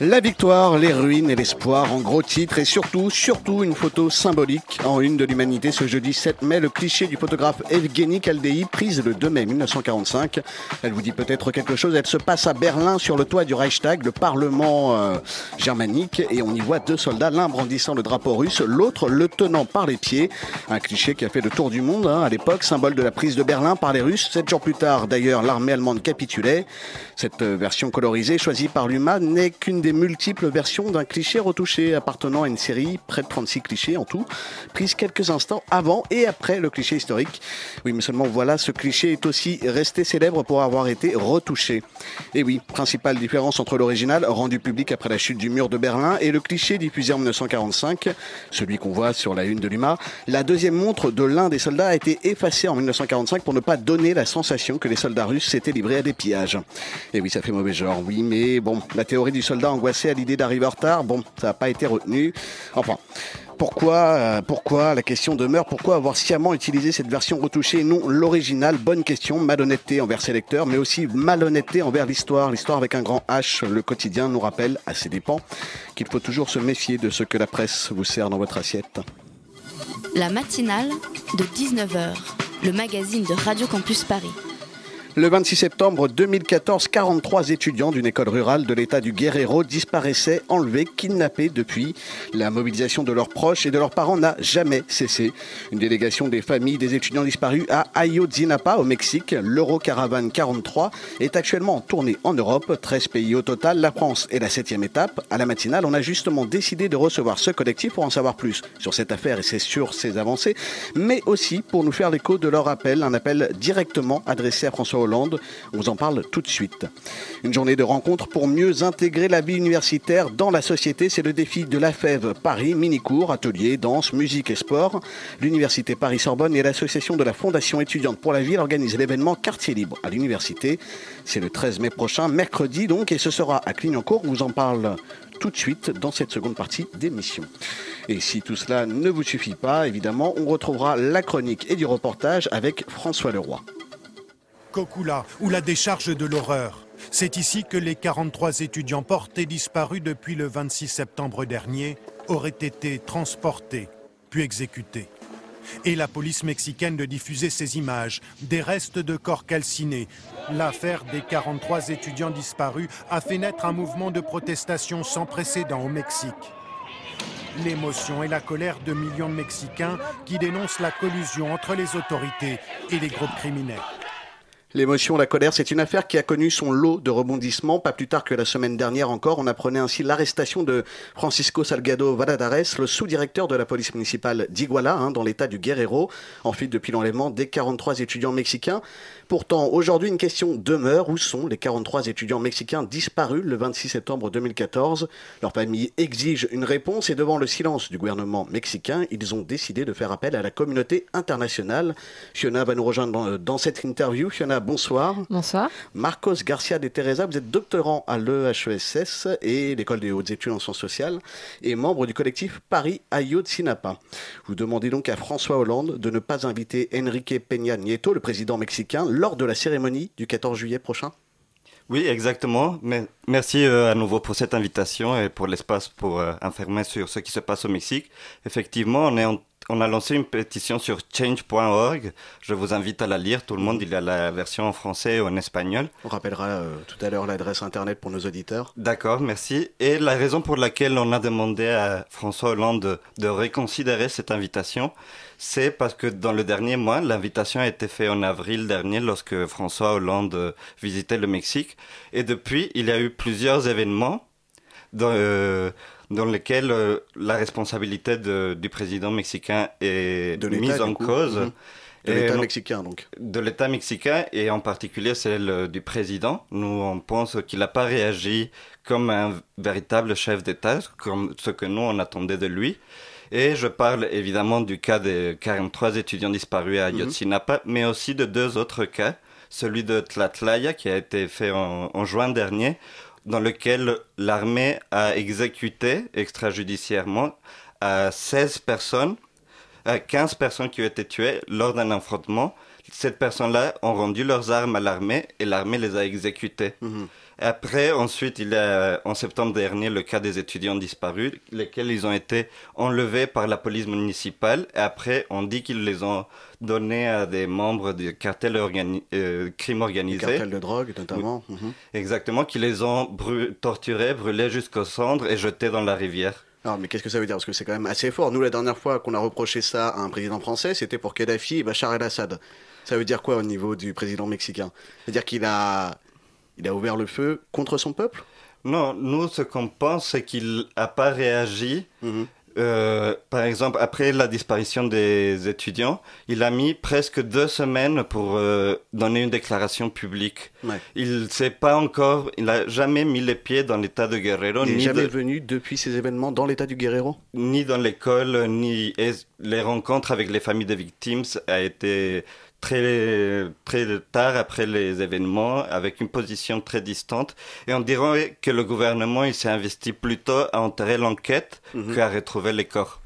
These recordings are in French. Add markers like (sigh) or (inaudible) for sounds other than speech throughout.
La victoire, les ruines et l'espoir en gros titre et surtout, surtout une photo symbolique en une de l'humanité ce jeudi 7 mai, le cliché du photographe Evgeny Kaldei prise le 2 mai 1945. Elle vous dit peut-être quelque chose, elle se passe à Berlin sur le toit du Reichstag, le parlement euh, germanique et on y voit deux soldats, l'un brandissant le drapeau russe, l'autre le tenant par les pieds. Un cliché qui a fait le tour du monde hein, à l'époque, symbole de la prise de Berlin par les Russes. Sept jours plus tard, d'ailleurs, l'armée allemande capitulait. Cette euh, version colorisée choisie par l'UMA n'est qu'une des multiples versions d'un cliché retouché appartenant à une série, près de 36 clichés en tout, prise quelques instants avant et après le cliché historique. Oui, mais seulement voilà, ce cliché est aussi resté célèbre pour avoir été retouché. Et oui, principale différence entre l'original, rendu public après la chute du mur de Berlin, et le cliché diffusé en 1945, celui qu'on voit sur la une de l'UMA. La deuxième montre de l'un des soldats a été effacée en 1945 pour ne pas donner la sensation que les soldats russes s'étaient livrés à des pillages. Et oui, ça fait mauvais genre, oui, mais bon, la théorie du soldat angoissé à l'idée d'arriver en retard, bon, ça n'a pas été retenu. Enfin. Pourquoi, euh, pourquoi, la question demeure, pourquoi avoir sciemment utilisé cette version retouchée et non l'original Bonne question, malhonnêteté envers ses lecteurs, mais aussi malhonnêteté envers l'histoire. L'histoire avec un grand H, le quotidien nous rappelle, à ses dépens, qu'il faut toujours se méfier de ce que la presse vous sert dans votre assiette. La matinale de 19h, le magazine de Radio Campus Paris. Le 26 septembre 2014, 43 étudiants d'une école rurale de l'état du Guerrero disparaissaient, enlevés, kidnappés depuis. La mobilisation de leurs proches et de leurs parents n'a jamais cessé. Une délégation des familles des étudiants disparus à Ayotzinapa, au Mexique, l'Eurocaravane 43, est actuellement en tournée en Europe. 13 pays au total, la France est la septième étape. À la matinale, on a justement décidé de recevoir ce collectif pour en savoir plus sur cette affaire et c'est sur ses avancées, mais aussi pour nous faire l'écho de leur appel, un appel directement adressé à François Hollande. On vous en parle tout de suite. Une journée de rencontre pour mieux intégrer la vie universitaire dans la société, c'est le défi de la FEV Paris, mini-cours, ateliers, danse, musique et sport. L'Université Paris-Sorbonne et l'association de la Fondation étudiante pour la ville organisent l'événement Quartier libre à l'université. C'est le 13 mai prochain, mercredi donc, et ce sera à Clignancourt. On vous en parle tout de suite dans cette seconde partie d'émission. Et si tout cela ne vous suffit pas, évidemment, on retrouvera la chronique et du reportage avec François Leroy. Kokula, ou la décharge de l'horreur. C'est ici que les 43 étudiants portés disparus depuis le 26 septembre dernier auraient été transportés, puis exécutés. Et la police mexicaine de diffuser ces images, des restes de corps calcinés. L'affaire des 43 étudiants disparus a fait naître un mouvement de protestation sans précédent au Mexique. L'émotion et la colère de millions de Mexicains qui dénoncent la collusion entre les autorités et les groupes criminels. L'émotion, la colère, c'est une affaire qui a connu son lot de rebondissements. Pas plus tard que la semaine dernière encore, on apprenait ainsi l'arrestation de Francisco Salgado Valadares, le sous-directeur de la police municipale d'Iguala, hein, dans l'état du Guerrero, en fuite depuis l'enlèvement des 43 étudiants mexicains. Pourtant, aujourd'hui, une question demeure. Où sont les 43 étudiants mexicains disparus le 26 septembre 2014 Leur famille exige une réponse et devant le silence du gouvernement mexicain, ils ont décidé de faire appel à la communauté internationale. Fiona va nous rejoindre dans, cette interview. Bonsoir. Bonsoir. Marcos Garcia de Teresa, vous êtes doctorant à l'EHESS et l'École des hautes études en sciences sociales et membre du collectif Paris Ayotzinapa. Vous demandez donc à François Hollande de ne pas inviter Enrique Peña Nieto, le président mexicain, lors de la cérémonie du 14 juillet prochain Oui, exactement. Mais merci euh, à nouveau pour cette invitation et pour l'espace pour euh, informer sur ce qui se passe au Mexique. Effectivement, on est en on a lancé une pétition sur change.org. Je vous invite à la lire. Tout le monde, il y a la version en français et en espagnol. On rappellera euh, tout à l'heure l'adresse internet pour nos auditeurs. D'accord, merci. Et la raison pour laquelle on a demandé à François Hollande de, de reconsidérer cette invitation, c'est parce que dans le dernier mois, l'invitation a été faite en avril dernier lorsque François Hollande visitait le Mexique. Et depuis, il y a eu plusieurs événements dans, euh, dans lesquels euh, la responsabilité de, du président mexicain est De mise en cause. Mhm. De l'État mexicain, donc. de l'État mexicain et en particulier celle du président. Nous, on pense qu'il n'a pas réagi comme un véritable chef d'État, comme ce que nous, on attendait de lui. Et je parle évidemment du cas des 43 étudiants disparus à Mhm. Yotzinapa, mais aussi de deux autres cas. Celui de Tlatlaya qui a été fait en, en juin dernier, dans lequel l'armée a exécuté extrajudiciairement à 16 personnes, à 15 personnes qui ont été tuées lors d'un affrontement. Ces personnes-là ont rendu leurs armes à l'armée et l'armée les a exécutées. Mhm. Après, ensuite, il y a en septembre dernier le cas des étudiants disparus, lesquels ils ont été enlevés par la police municipale. Et après, on dit qu'ils les ont donnés à des membres du cartel organi euh, crime organisé. cartels de drogue, notamment. Mhm. Exactement, qui les ont torturés, brûlés jusqu'aux cendres et jetés dans la rivière. Alors, mais qu'est-ce que ça veut dire? Parce que c'est quand même assez fort. Nous, la dernière fois qu'on a reproché ça à un président français, c'était pour Kadhafi et Bachar el-Assad. Ça veut dire quoi au niveau du président mexicain? C'est-à-dire qu'il a, il a ouvert le feu contre son peuple? Non, nous, ce qu'on pense, c'est qu'il n'a pas réagi. Mhm. Euh, par exemple, après la disparition des étudiants, il a mis presque deux semaines pour euh, donner une déclaration publique. Ouais. Il sait pas encore, il n'a jamais mis les pieds dans l'état de Guerrero, Il n'est jamais de- venu depuis ces événements dans l'état du Guerrero? Ni dans l'école, ni les rencontres avec les familles des victimes a été très très tard après les événements, avec une position très distante. Et on dirait que le gouvernement il s'est investi plutôt à enterrer l'enquête Mhm. qu'à retrouver les corps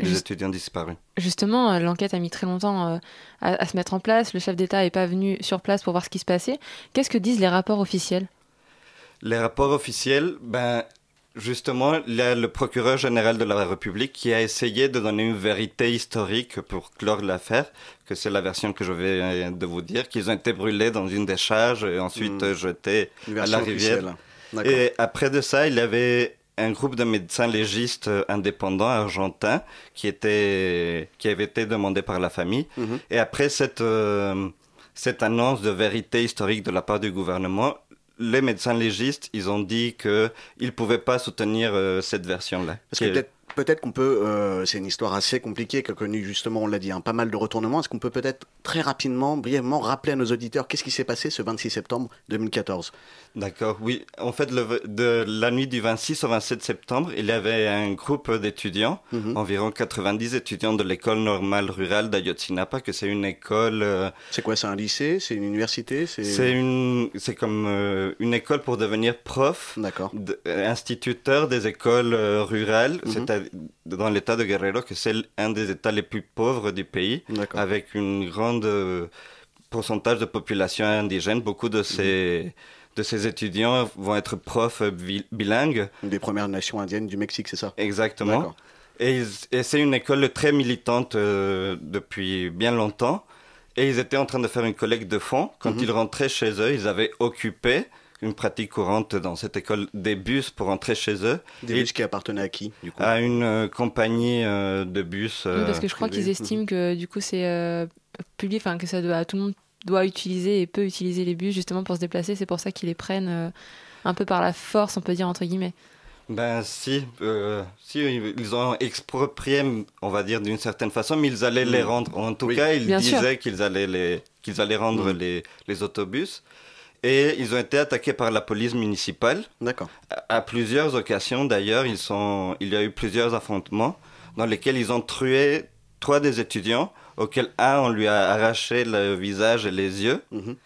des Juste- étudiants disparus. Justement, euh, l'enquête a mis très longtemps euh, à, à se mettre en place. Le chef d'État n'est pas venu sur place pour voir ce qui se passait. Qu'est-ce que disent les rapports officiels? Les rapports officiels, ben, justement, il y a le procureur général de la République qui a essayé de donner une vérité historique pour clore l'affaire, que c'est la version que je vais euh, de vous dire, qu'ils ont été brûlés dans une décharge et ensuite Mm. euh, jetés à la rivière. D'accord. Et après de ça, il y avait un groupe de médecins légistes euh, indépendants argentins qui était qui avait été demandé par la famille. Mhm. Et après cette euh, cette annonce de vérité historique de la part du gouvernement, les médecins légistes, ils ont dit que ils pouvaient pas soutenir euh, cette version-là. Parce que Qui est- peut-être peut-être qu'on peut, euh, c'est une histoire assez compliquée qui a connu justement, on l'a dit, hein, pas mal de retournements. Est-ce qu'on peut peut-être très rapidement, brièvement rappeler à nos auditeurs qu'est-ce qui s'est passé ce 26 septembre 2014 D'accord, oui. En fait, le- de la nuit du 26 au 27 septembre, il y avait un groupe d'étudiants, Mhm. environ 90 étudiants de l'école normale rurale d'Ayotzinapa, que c'est une école, euh, C'est quoi C'est un lycée C'est une université c'est une, comme euh, une école pour devenir prof, instituteur des écoles rurales, Mhm. Dans l'état de Guerrero, que c'est un des états les plus pauvres du pays, avec une grande euh, pourcentage de population indigène. Beaucoup de ces, de ces étudiants vont être profs euh, bi- bilingues. Des premières nations indiennes du Mexique, c'est ça? Exactement. Et c'est une école très militante euh, depuis bien longtemps. Et ils étaient en train de faire une collecte de fonds. Quand Mhm. ils rentraient chez eux, ils avaient occupé une pratique courante dans cette école des bus pour rentrer chez eux Des bus qui appartenaient à qui, du coup à une euh, compagnie euh, de bus. Oui, euh, Parce que je crois qu'ils estiment que du coup c'est euh, public, enfin que ça doit, tout le monde doit utiliser et peut utiliser les bus justement pour se déplacer. C'est pour ça qu'ils les prennent euh, un peu par la force, on peut dire entre guillemets. Ben si, euh, si ils ont exproprié, on va dire d'une certaine façon, mais ils allaient les rendre. En tout Oui. cas, ils disaient qu'ils allaient les, qu'ils allaient rendre les, les autobus. Et ils ont été attaqués par la police municipale. D'accord. À, à plusieurs occasions, d'ailleurs, ils sont, il y a eu plusieurs affrontements dans lesquels ils ont tué trois des étudiants, auxquels un, on lui a arraché le visage et les yeux. Mhm.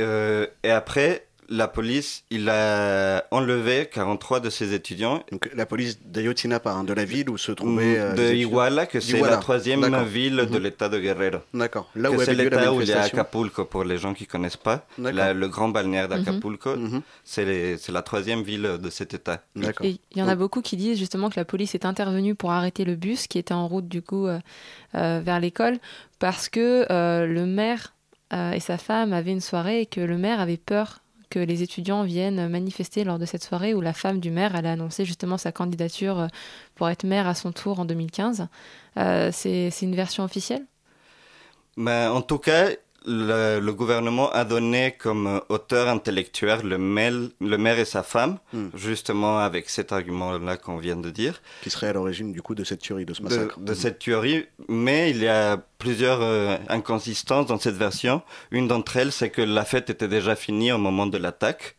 Euh, et après, la police, il a enlevé 43 de ses étudiants Donc la police d'Ayotzinapa, hein, de la ville où se trouvaient... euh, de. Iguala, que c'est la troisième ville de Mhm. l'état de Guerrero. D'accord. Là où c'est l'état où il y a. Acapulco, pour les gens qui connaissent pas. La- le grand balnéaire d'Acapulco, Mhm. c'est la troisième ville de cet état. D'accord. Il y en a beaucoup qui disent justement que la police est intervenue pour arrêter le bus qui était en route du coup euh, euh, vers l'école parce que euh, le maire euh, et sa femme avaient une soirée et que le maire avait peur que les étudiants viennent manifester lors de cette soirée où la femme du maire allait annoncer justement sa candidature euh, pour être maire à son tour en 2015. Euh, c'est une version officielle? Mais en tout cas, le, le gouvernement a donné comme auteur intellectuel le maire, le maire et sa femme, Hmm. justement avec cet argument-là qu'on vient de dire, Qui serait à l'origine du coup de cette tuerie, de ce massacre. de cette théorie. Mais il y a plusieurs euh, inconsistances dans cette version. Une d'entre elles, c'est que la fête était déjà finie au moment de l'attaque.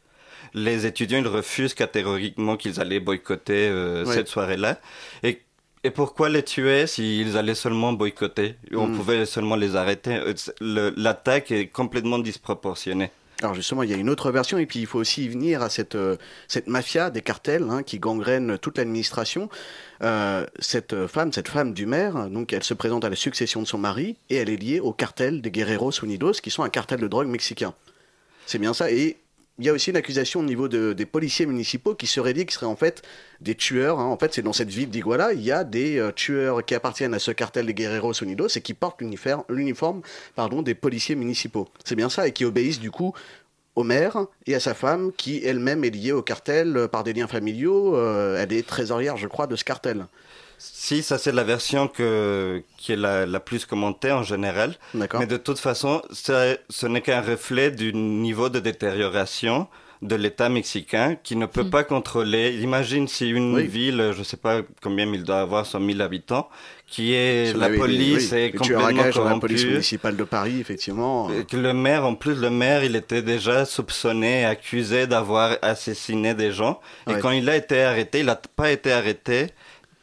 Les étudiants, ils refusent catégoriquement qu'ils allaient boycotter euh, cette soirée-là. Et, et pourquoi les tuer s'ils allaient seulement boycotter On Mm. pouvait seulement les arrêter? L'attaque est complètement disproportionnée. Alors justement, il y a une autre version, et puis il faut aussi y venir à cette, euh, cette mafia des cartels hein, qui gangrène toute l'administration. Euh, cette femme, cette femme du maire, donc elle se présente à la succession de son mari, et elle est liée au cartel des Guerreros Unidos, qui sont un cartel de drogue mexicain. C'est bien ça, et il y a aussi une accusation au niveau de- des policiers municipaux qui seraient dit qu'ils seraient en fait des tueurs. hein. En fait, c'est dans cette ville d'Iguala, il y a des euh, tueurs qui appartiennent à ce cartel des Guerreros Unidos et qui portent l'uniforme, des policiers municipaux. C'est bien ça, et qui obéissent du coup au maire et à sa femme, qui elle-même est liée au cartel euh, par des liens familiaux. Euh, elle est trésorière, je crois, de ce cartel. Si, ça c'est la version que, qui est la, la plus commentée en général. Mais de toute façon, ça- ce n'est qu'un reflet du niveau de détérioration de l'État mexicain qui ne peut Mm. pas contrôler. Imagine si une Oui. ville, je ne sais pas combien il doit avoir, 100 000 habitants, qui est la police oui, est complètement dans la police corrompue. municipale de Paris, effectivement. Et que le maire, en plus, le maire, il était déjà soupçonné, accusé d'avoir assassiné des gens. Et quand il a été arrêté, il n'a pas été arrêté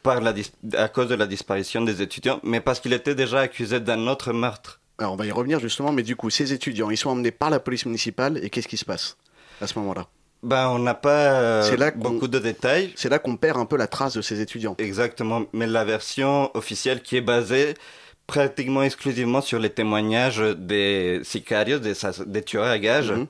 par la dis- à cause de la disparition des étudiants, mais parce qu'il était déjà accusé d'un autre meurtre. Alors on va y revenir justement, mais du coup, ces étudiants, ils sont emmenés par la police municipale, et qu'est-ce qui se passe à ce moment-là? Ben, on n'a pas euh, là beaucoup de détails. C'est là qu'on perd un peu la trace de ces étudiants. Exactement, mais la version officielle qui est basée pratiquement exclusivement sur les témoignages des sicarios, des tueurs à gages. Mhm.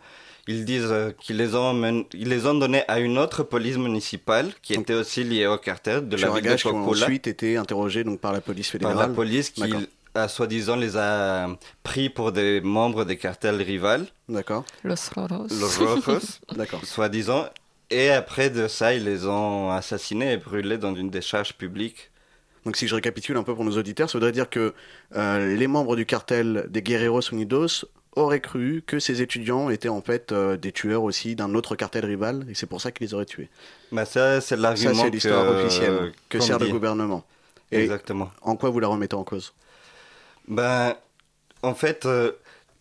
Ils disent euh, qu'ils les ont men- ils les ont donnés à une autre police municipale qui Donc, était aussi liée au cartel de la ville de qui ont Cocula ensuite été interrogés donc, par la police par fédérale. la police qui D'accord. a soi-disant les a pris pour des membres des cartels rivales, D'accord, Los Roros. los rojos, (laughs) d'accord. soi-disant. Et après de ça, ils les ont assassinés et brûlés dans une décharge publique. Donc si je récapitule un peu pour nos auditeurs, ça voudrait dire que euh, les membres du cartel des Guerreros Unidos auraient cru que ces étudiants étaient en fait euh, des tueurs aussi d'un autre cartel rival, et c'est pour ça qu'ils les auraient tués. Bah ça, c'est Ça, l'argument c'est l'histoire que- officielle que qu'on sert le gouvernement. Et Exactement. en quoi vous la remettez en cause? Ben, en fait, euh,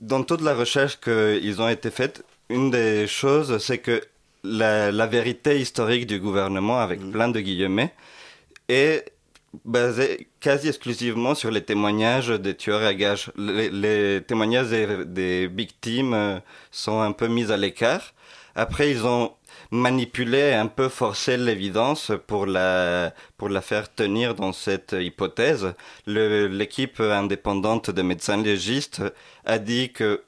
dans toute la recherche qu'ils ont été faite, une des choses, c'est que la, la vérité historique du gouvernement, avec Mhm. plein de guillemets, est basée quasi exclusivement sur les témoignages des tueurs à gages. Les, témoignages des, des victimes euh, sont un peu mis à l'écart. Après, ils ont manipulé, un peu forcé l'évidence pour la, pour la faire tenir dans cette hypothèse. L'équipe indépendante de médecins légistes a dit que,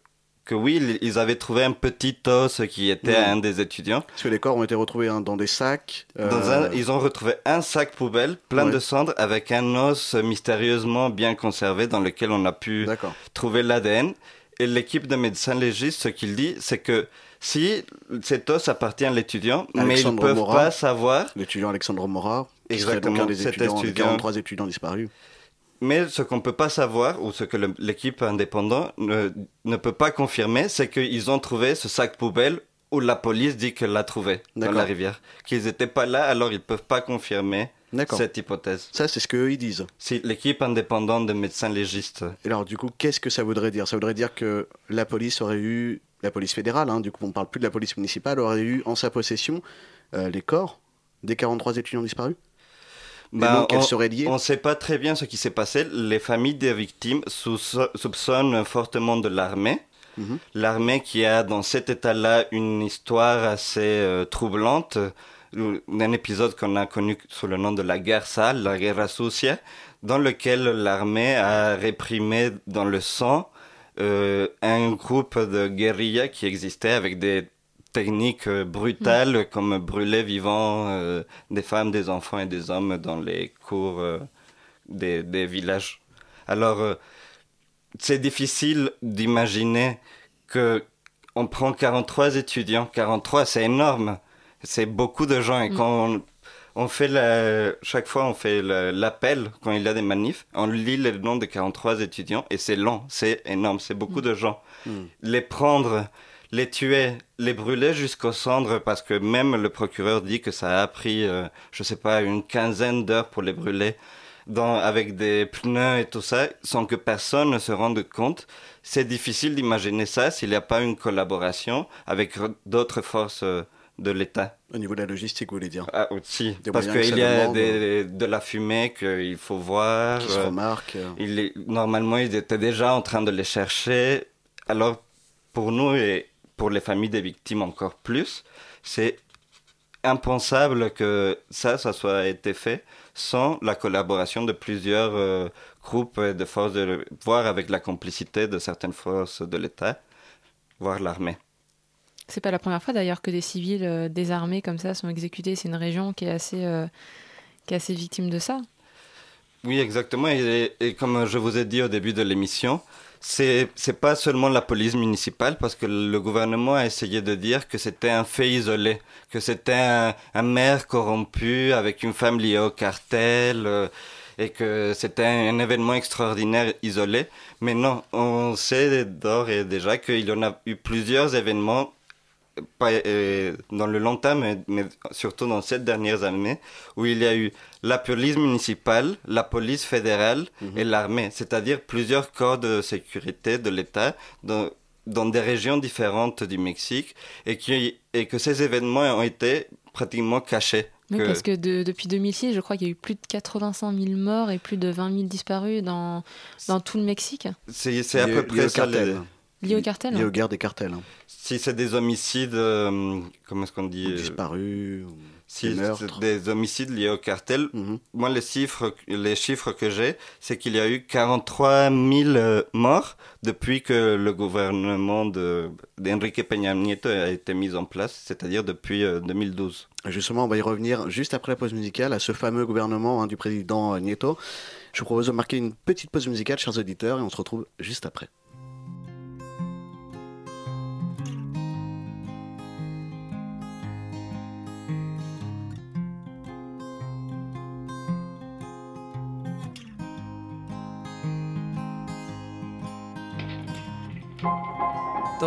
que oui, ils avaient trouvé un petit os qui était Mhm. un des étudiants. Parce que les corps ont été retrouvés hein, dans des sacs. euh, Dans un- ils ont retrouvé un sac poubelle plein de cendres avec un os mystérieusement bien conservé dans lequel on a pu trouver l'ADN. Et l'équipe de médecins légistes, ce qu'il dit, c'est que si cet os appartient à l'étudiant, mais ils ne peuvent Morat. pas savoir, L'étudiant Alexandre Mora, qui serait donc Exactement, un des étudiants, des étudiant. 43 étudiants disparus. Mais ce qu'on peut pas savoir, ou ce que l'équipe indépendante ne, ne peut pas confirmer, c'est qu'ils ont trouvé ce sac poubelle où la police dit qu'elle l'a trouvé dans la rivière. Qu'ils n'étaient pas là, alors ils peuvent pas confirmer cette hypothèse. Ça, c'est ce qu'eux, ils disent. C'est l'équipe indépendante de médecins légistes. Et alors, du coup, qu'est-ce que ça voudrait dire? Ça voudrait dire que la police aurait eu, la police fédérale, hein, du coup, on ne parle plus de la police municipale, aurait eu en sa possession euh, les corps des 43 étudiants disparus? Elles on- seraient liées On ne sait pas très bien ce qui s'est passé. Les familles des victimes soupçonnent fortement de l'armée. Mhm. L'armée qui a dans cet état-là une histoire assez euh, troublante. Un épisode qu'on a connu sous le nom de la guerre sale, la guerra sucia, dans lequel l'armée a réprimé dans le sang euh, un groupe de guérillas qui existait avec des techniques euh, brutales comme brûler vivant euh, des femmes, des enfants et des hommes dans les cours euh, des, des villages. Alors, euh, c'est difficile d'imaginer que on prend 43 étudiants. 43, c'est énorme. C'est beaucoup de gens. Et Mm. quand on, on fait la, chaque fois on fait l'appel quand il y a des manifs. On lit le nom de 43 étudiants et c'est long, c'est énorme, c'est beaucoup de gens. Les prendre, les tuer, les brûler jusqu'aux cendres parce que même le procureur dit que ça a pris, euh, je sais pas, une quinzaine d'heures pour les brûler. Dans, avec des pneus et tout ça, sans que personne ne se rende compte. C'est difficile d'imaginer ça s'il n'y a pas une collaboration avec d'autres forces euh, de l'État. Au niveau de la logistique, vous voulez dire? Ah, aussi. Des Parce qu'il y a des- de la fumée qu'il faut voir. Qui se euh, remarque. euh. il est- normalement, ils étaient déjà en train de les chercher. Alors, pour nous et pour les familles des victimes encore plus, c'est impensable que ça, ça soit été fait sans la collaboration de plusieurs euh, groupes et de forces, de, voire avec la complicité de certaines forces de l'État, voire l'armée. C'est pas la première fois d'ailleurs que des civils euh, désarmés comme ça sont exécutés. C'est une région qui est assez, euh, qui est assez victime de ça. Oui, exactement. Et, et comme je vous ai dit au début de l'émission, c'est c'est pas seulement la police municipale parce que le gouvernement a essayé de dire que c'était un fait isolé, que c'était un, un maire corrompu avec une femme liée au cartel euh, et que c'était un, un événement extraordinaire isolé. Mais non, on sait d'ores et déjà qu'il y en a eu plusieurs événements pas, euh, dans le long terme, mais, mais surtout dans ces dernières années, où il y a eu la police municipale, la police fédérale et l'armée, c'est-à-dire plusieurs corps de sécurité de l'État dans, dans des régions différentes du Mexique, et, qui, et que ces événements ont été pratiquement cachés. Oui, que- parce que de- depuis 2006, je crois qu'il y a eu plus de 85 000 morts et plus de 20 000 disparus dans, dans tout le Mexique, C'est c'est à peu près ça. Liés au cartel. Lié aux guerres des cartels. hein. Si c'est des homicides, euh, comment est-ce qu'on dit Ou euh, disparus. ou Si des c'est des homicides liés au cartel, Mhm. moi les chiffres, les chiffres que j'ai, c'est qu'il y a eu 43 000 euh, morts depuis que le gouvernement de d'Enrique Peña Nieto a été mis en place, c'est-à-dire depuis euh, 2012. Justement, on va y revenir juste après la pause musicale à ce fameux gouvernement hein, du président Nieto. Je vous propose de marquer une petite pause musicale, chers auditeurs, et on se retrouve juste après.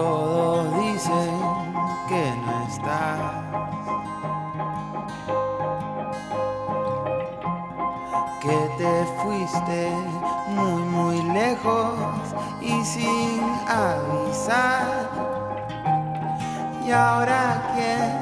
Todos dicen que no estás. Que te fuiste muy, muy lejos y sin avisar. Y ahora quién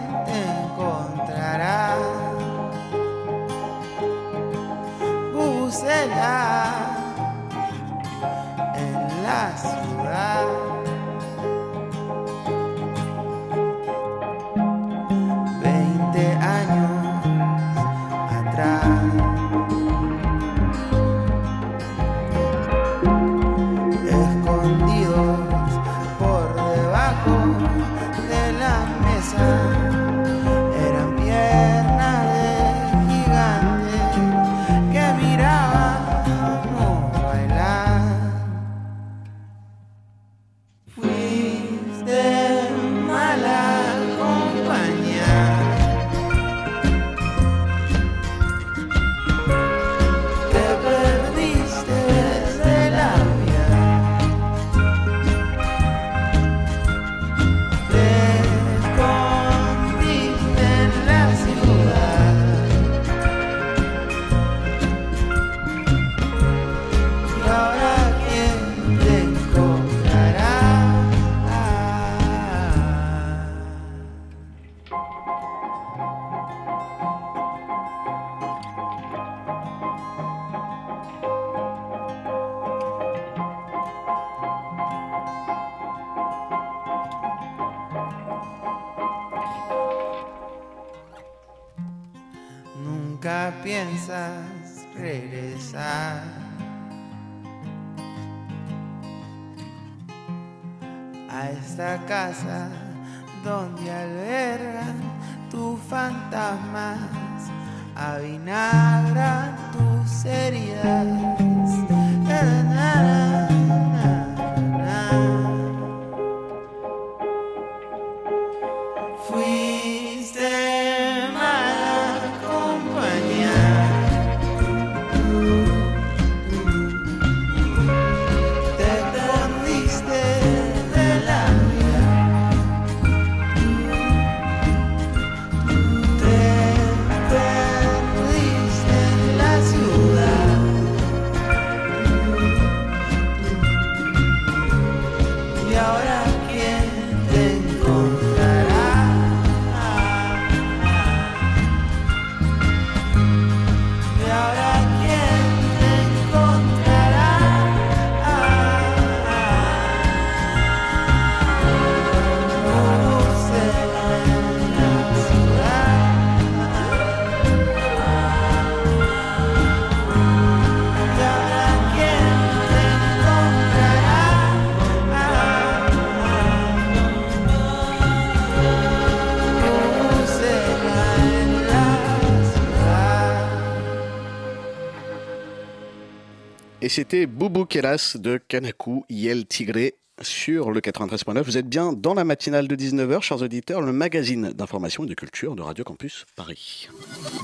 c'était Boubou Kelas de Kanaku Yel Tigré sur le 93.9. Vous êtes bien dans la matinale de 19h, chers auditeurs, le magazine d'information et de culture de Radio Campus Paris.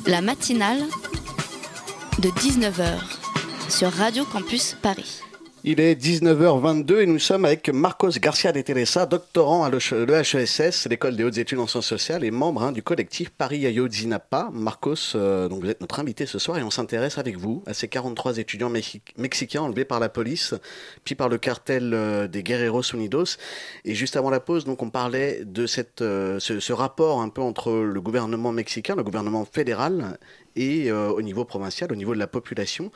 La matinale de 19h sur Radio Campus Paris. Il est 19h22 et nous sommes avec Marcos Garcia de Teresa, doctorant à l'EHESS, l'école des hautes études en sciences sociales et membre hein, du collectif Paris Ayotzinapa. Marcos, euh, vous êtes notre invité ce soir et on s'intéresse avec vous à ces 43 étudiants mexicains enlevés par la police, puis par le cartel euh, des Guerreros Unidos. Et juste avant la pause, donc on parlait de euh, ce, rapport un peu entre le gouvernement mexicain, le gouvernement fédéral et au niveau provincial, au niveau de la population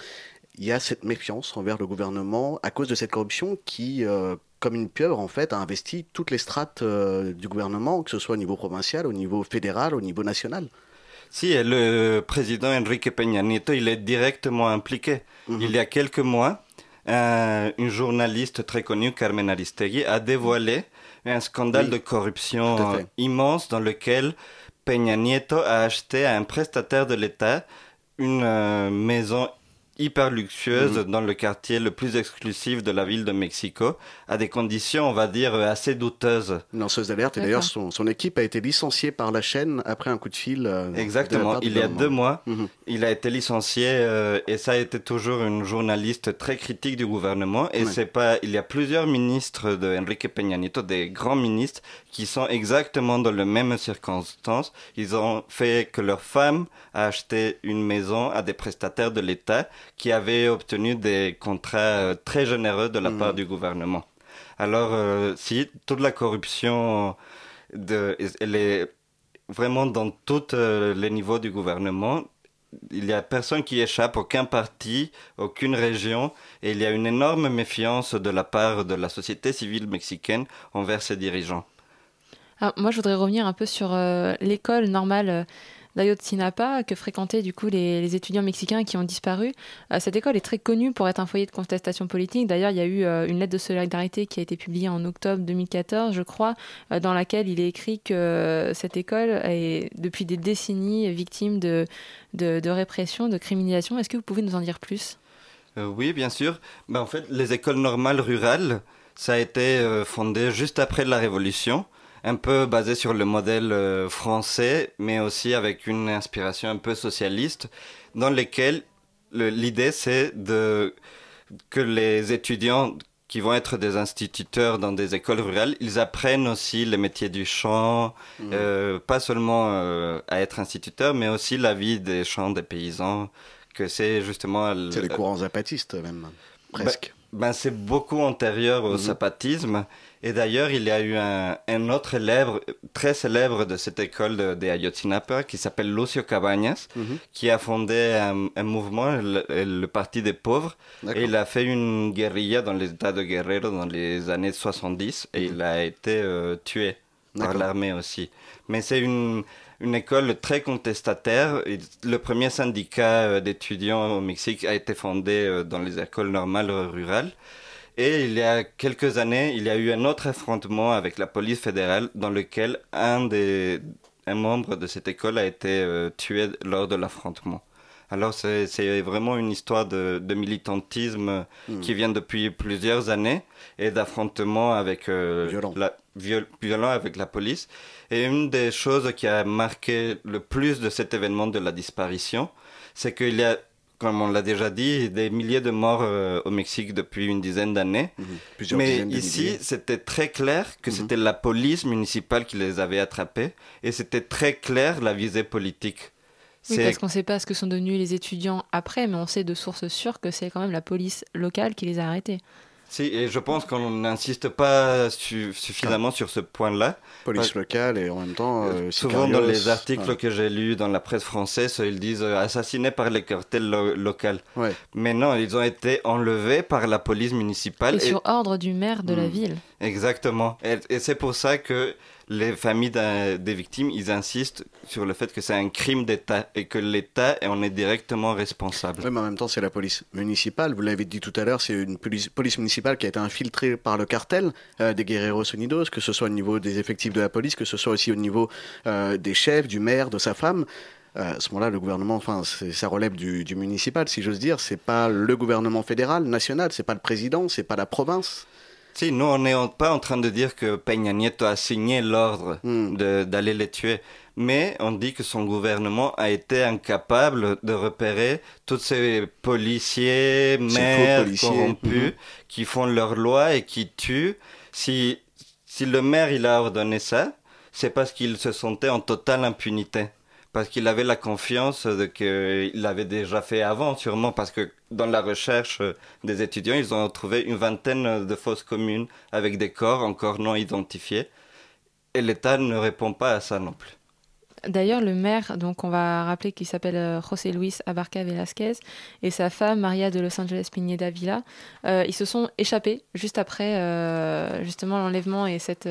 il y a cette méfiance envers le gouvernement à cause de cette corruption qui, euh, comme une pieuvre, en fait, a investi toutes les strates euh, du gouvernement, que ce soit au niveau provincial, au niveau fédéral, au niveau national. Si, le président Enrique Peña Nieto, il est directement impliqué. Mhm. Il y a quelques mois, euh, une journaliste très connue, Carmen Aristegui, a dévoilé un scandale de corruption immense dans lequel Peña Nieto a acheté à un prestataire de l'État une maison hyper luxueuse mhm. dans le quartier le plus exclusif de la ville de Mexico, à des conditions, on va dire, assez douteuses. Une lanceuse d'alerte, et d'ailleurs, son, son, équipe a été licenciée par la chaîne après un coup de fil. Euh, Exactement, il y a deux mois, mhm. il a été licencié euh, et ça a été toujours une journaliste très critique du gouvernement. Et c'est pas, il y a plusieurs ministres de Enrique Peña Nieto, des grands ministres, qui sont exactement dans les mêmes circonstances. Ils ont fait que leur femme a acheté une maison à des prestataires de l'État qui avaient obtenu des contrats euh, très généreux de la part mm. du gouvernement. Alors, euh, si toute la corruption, de, elle est vraiment dans tous euh, les niveaux du gouvernement, il n'y a personne qui échappe, aucun parti, aucune région, et il y a une énorme méfiance de la part de la société civile mexicaine envers ses dirigeants. Moi, je voudrais revenir un peu sur l'école normale d'Ayotzinapa que fréquentaient du coup les, étudiants mexicains qui ont disparu. Euh, cette école est très connue pour être un foyer de contestation politique. D'ailleurs, il y a eu euh, une lettre de solidarité qui a été publiée en octobre 2014, je crois, euh, dans laquelle il est écrit que cette école est depuis des décennies victime de, de, répression, de criminalisation. Est-ce que vous pouvez nous en dire plus? Oui, bien sûr. Ben, en fait, les écoles normales rurales, ça a été fondé juste après la Révolution un peu basé sur le modèle euh, français, mais aussi avec une inspiration un peu socialiste, dans lequel l'idée c'est de que les étudiants qui vont être des instituteurs dans des écoles rurales, ils apprennent aussi les métiers du chant, mmh. euh, pas seulement euh, à être instituteurs, mais aussi la vie des champs des paysans, que c'est justement... C'est les courants zapatistes même, ben, presque. Ben, c'est beaucoup antérieur au mmh. zapatisme. Et d'ailleurs, il y a eu un, un, autre élève très célèbre de cette école de, de Ayotzinapa qui s'appelle Lucio Cabañas, mhm. qui a fondé un, un mouvement, le, Parti des pauvres, et il a fait une guérilla dans l'État de Guerrero dans les années 70 et mhm. il a été euh, tué par l'armée aussi. Mais c'est une, une école très contestataire. Le premier syndicat euh, d'étudiants au Mexique a été fondé euh, dans les écoles normales rurales. Et il y a quelques années, il y a eu un autre affrontement avec la police fédérale dans lequel un des un membre de cette école a été euh, tué lors de l'affrontement. Alors c'est vraiment une histoire de, de militantisme hmm. qui vient depuis plusieurs années et d'affrontement avec euh, violent. Violent avec la police. Et une des choses qui a marqué le plus de cet événement de la disparition, c'est qu'il y a comme on l'a déjà dit, des milliers de morts euh, au Mexique depuis une dizaine d'années. Mhm. Mais ici, c'était très clair que mhm. c'était la police municipale qui les avait attrapés et c'était très clair la visée politique. Oui, parce qu'on ne sait pas ce que sont devenus les étudiants après, mais on sait de sources sûres que c'est quand même la police locale qui les a arrêtés. Si, et je pense qu'on n'insiste pas suffisamment sur ce point-là. Police locale et en même temps. Euh, souvent dans les articles que j'ai lus dans la presse française, ils disent euh, assassinés par les cartels locaux. Ouais. Mais non, ils ont été enlevés par la police municipale. Et, sur ordre du maire de la hmm. ville. Exactement. et c'est pour ça que les familles des victimes, ils insistent sur le fait que c'est un crime d'État et que l'État en est directement responsable. Oui, mais en même temps, c'est la police municipale. Vous l'avez dit tout à l'heure, c'est une police, municipale qui a été infiltrée par le cartel euh, des Guerreros Unidos, que ce soit au niveau des effectifs de la police, que ce soit aussi au niveau euh, des chefs, du maire, de sa femme. euh, à ce moment-là, le gouvernement, enfin, ça relève du, du municipal, si j'ose dire. C'est pas le gouvernement fédéral, national, c'est pas le président, c'est pas la province. Nous, on n'est pas en train de dire que Peña Nieto a signé l'ordre Hmm. d'aller les tuer, mais on dit que son gouvernement a été incapable de repérer tous ces policiers, maires policiers, corrompus mhm. qui font leur loi et qui tuent. Si, si le maire il a ordonné ça, c'est parce qu'il se sentait en totale impunité. Parce qu'il avait la confiance de qu'il l'avait déjà fait avant, sûrement, parce que dans la recherche euh, des étudiants, ils ont trouvé une vingtaine de fausses communes avec des corps encore non identifiés. Et l'État ne répond pas à ça non plus. D'ailleurs, le maire, donc on va rappeler qu'il s'appelle euh, José Luis Abarca Velasquez et sa femme Maria de Los Angeles Pineda Villa, euh, ils se sont échappés juste après justement l'enlèvement et cette,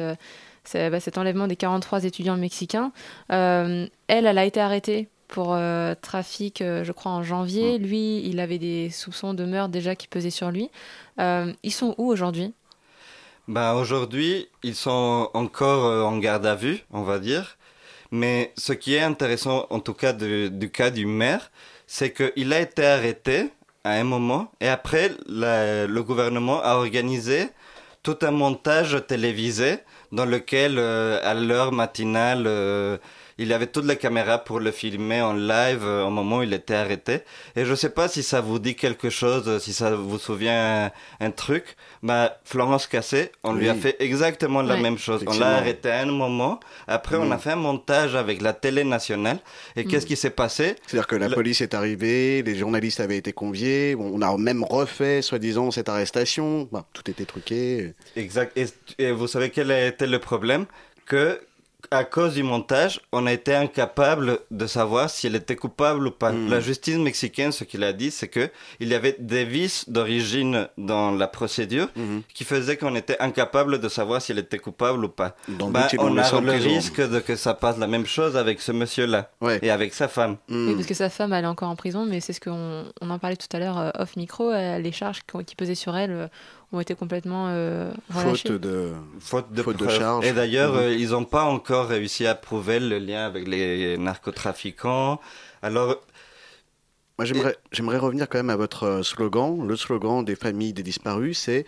bah, cet enlèvement des 43 étudiants mexicains. Euh, elle, elle a été arrêtée pour euh, trafic, euh, je crois, en janvier. Lui, il avait des soupçons de meurtre déjà qui pesaient sur lui. Euh, ils sont où aujourd'hui? Ben, aujourd'hui, ils sont encore en garde à vue, on va dire. Mais ce qui est intéressant, en tout cas de- du cas du maire, c'est qu'il a été arrêté à un moment et après, la- le gouvernement a organisé tout un montage télévisé dans lequel, euh, à l'heure matinale, euh, il avait toutes les caméras pour le filmer en live euh, au moment où il était arrêté. Et je ne sais pas si ça vous dit quelque chose, si ça vous souvient un, un truc. Bah, Florence Cassé, on lui a fait exactement la même chose. On l'a arrêté à un moment. Après, on Mm. a fait un montage avec la télé nationale. Et qu'est-ce qui s'est passé? C'est-à-dire que la Le- police est arrivée, les journalistes avaient été conviés, bon, on a même refait, soi-disant, cette arrestation. Bon, tout était truqué. Exact. Et, et vous savez quel a été le problème? Que à cause du montage, on a été incapable de savoir si elle était coupable ou pas. Mm. La justice mexicaine, ce qu'il a dit, c'est que il y avait des vices d'origine dans la procédure Mhm. qui faisaient qu'on était incapable de savoir si elle était coupable ou pas. Ils l'ont on a le risque de que ça passe la même chose avec ce monsieur-là Ouais. et avec sa femme. Mm. Oui, parce que sa femme, elle est encore en prison, mais c'est ce qu'on on en parlait tout à l'heure euh, off micro. euh, les charges qui pesaient sur elle euh, ont été complètement euh. Faute de. Faute de, Faute de charge. Et d'ailleurs, Mhm. euh, ils n'ont pas encore réussi à prouver le lien avec les narcotrafiquants. Alors, Moi, j'aimerais, j'aimerais revenir quand même à votre euh, slogan. Le slogan des familles des disparus, c'est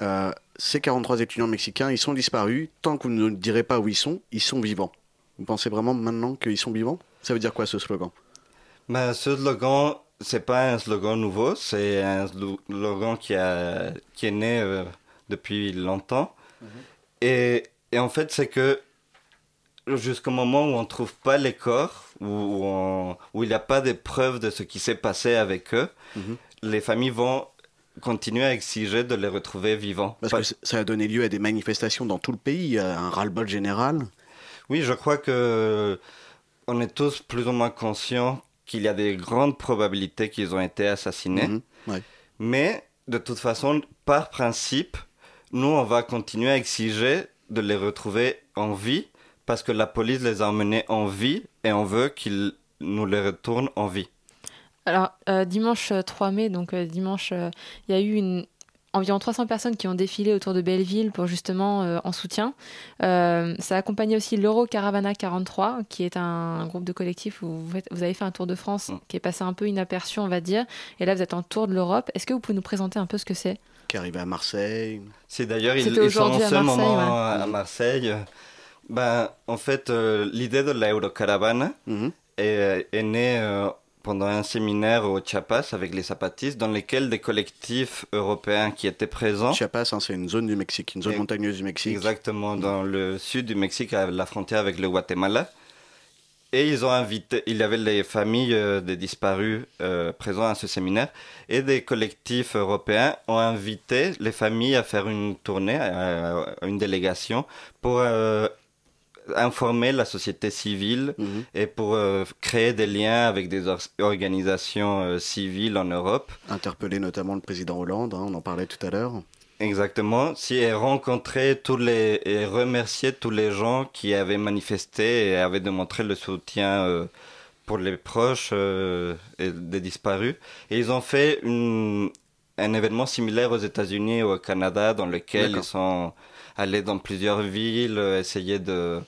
euh, ces 43 étudiants mexicains, ils sont disparus. Tant que vous ne direz pas où ils sont, ils sont vivants. Vous pensez vraiment maintenant qu'ils sont vivants? Ça veut dire quoi ce slogan? Ben, ce slogan, c'est pas un slogan nouveau, c'est un slo- slogan qui, a, qui est né euh, depuis longtemps. Et, et en fait, c'est que jusqu'au moment où on trouve pas les corps, où, où, on- où il n'y a pas de preuves de ce qui s'est passé avec eux, Mhm. les familles vont continuer à exiger de les retrouver vivants. Parce Pas- que ça a donné lieu à des manifestations dans tout le pays, à un ras-le-bol général. Oui, je crois que on est tous plus ou moins conscients qu'il y a des grandes probabilités qu'ils ont été assassinés. Mhm. Ouais. Mais de toute façon, par principe, nous, on va continuer à exiger de les retrouver en vie parce que la police les a emmenés en vie et on veut qu'ils nous les retournent en vie. Alors, euh, dimanche euh, 3 mai, donc euh, dimanche, euh, il y a eu une, environ 300 personnes qui ont défilé autour de Belleville pour justement euh, en soutien. Euh, ça a accompagné aussi l'Euro Caravana 43, qui est un groupe de collectifs où vous, faites- vous avez fait un tour de France Mm. qui est passé un peu inaperçu, on va dire. Et là, vous êtes en tour de l'Europe. Est-ce que vous pouvez nous présenter un peu ce que c'est? Qui est arrivé à Marseille. C'est d'ailleurs, ils, ils sont en ce Marseille, moment ouais. à Marseille. Ben, en fait, euh, l'idée de l'Eurocaravana, Mhm. est, est né euh, pendant un séminaire au Chiapas avec les zapatistes dans lesquels des collectifs européens qui étaient présents. Chiapas, hein, c'est une zone du Mexique, une zone Et- montagneuse du Mexique. exactement dans le sud du Mexique à la frontière avec le Guatemala. Et ils ont invité il y avait les familles euh, des disparus euh, présents à ce séminaire. Et des collectifs européens ont invité les familles à faire une tournée une délégation pour euh, informer la société civile Mhm. et pour euh, créer des liens avec des or- organisations euh, civiles en Europe. Interpellé notamment le président Hollande, hein, on en parlait tout à l'heure. Exactement. Si et rencontrer tous les et remercier tous les gens qui avaient manifesté et avaient démontré le soutien euh, pour les proches et des disparus. Et ils ont fait une, un événement similaire aux États-Unis et au Canada dans lequel ils sont allés dans plusieurs villes, essayer de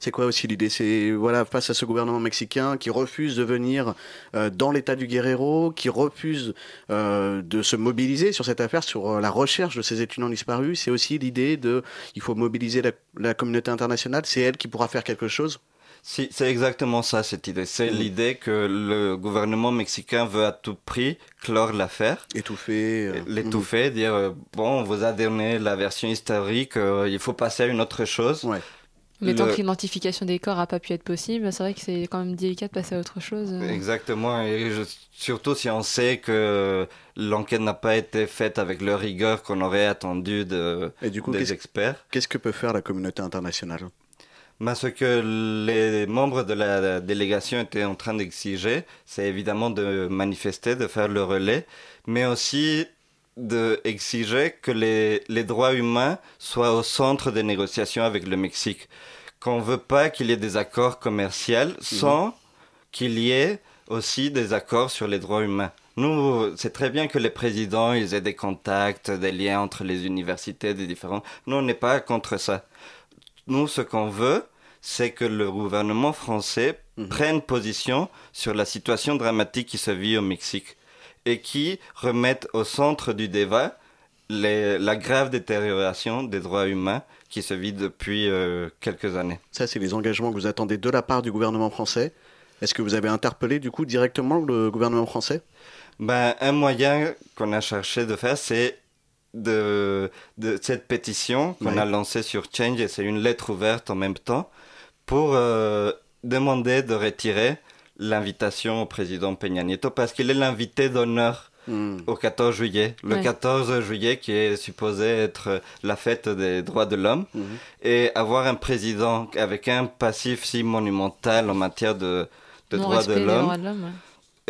C'est quoi aussi l'idée? C'est voilà face à ce gouvernement mexicain qui refuse de venir euh, dans l'État du Guerrero, qui refuse euh, de se mobiliser sur cette affaire, sur euh, la recherche de ces étudiants disparus. C'est aussi l'idée de il faut mobiliser la, la communauté internationale. C'est elle qui pourra faire quelque chose? Si, c'est exactement ça cette idée. C'est Mhm. l'idée que le gouvernement mexicain veut à tout prix clore l'affaire. Étouffer. euh, L'étouffer, dire euh, bon, on vous a donné la version historique, euh, il faut passer à une autre chose. Ouais. Mais tant Le- que l'identification des corps n'a pas pu être possible, c'est vrai que c'est quand même délicat de passer à autre chose. euh. Exactement, et je- surtout si on sait que l'enquête n'a pas été faite avec le rigueur qu'on aurait attendu de, Et du coup, des experts. Qu'est-ce que peut faire la communauté internationale? Ben, ce que les membres de la délégation étaient en train d'exiger, c'est évidemment de manifester, de faire le relais, mais aussi de exiger que les, les droits humains soient au centre des négociations avec le Mexique. Qu'on ne veut pas qu'il y ait des accords commerciaux sans qu'il y ait aussi des accords sur les droits humains. Nous, c'est très bien que les présidents ils aient des contacts, des liens entre les universités, des différents. Nous, on n'est pas contre ça. Nous, ce qu'on veut, c'est que le gouvernement français prenne position sur la situation dramatique qui se vit au Mexique et qui remette au centre du débat les- la grave détérioration des droits humains qui se vit depuis euh, quelques années. Ça, c'est les engagements que vous attendez de la part du gouvernement français. Est-ce que vous avez interpellé du coup directement le gouvernement français? Ben, un moyen qu'on a cherché de faire, c'est de, de cette pétition qu'on a lancée sur Change, et c'est une lettre ouverte en même temps, pour euh, demander de retirer l'invitation au président Peña Nieto, parce qu'il est l'invité d'honneur Hmm. au 14 juillet. Le Ouais. 14 juillet qui est supposé être la fête des droits de l'homme. Mhm. Et avoir un président avec un passif si monumental en matière de, de droits de l'homme, droits de l'homme, ouais.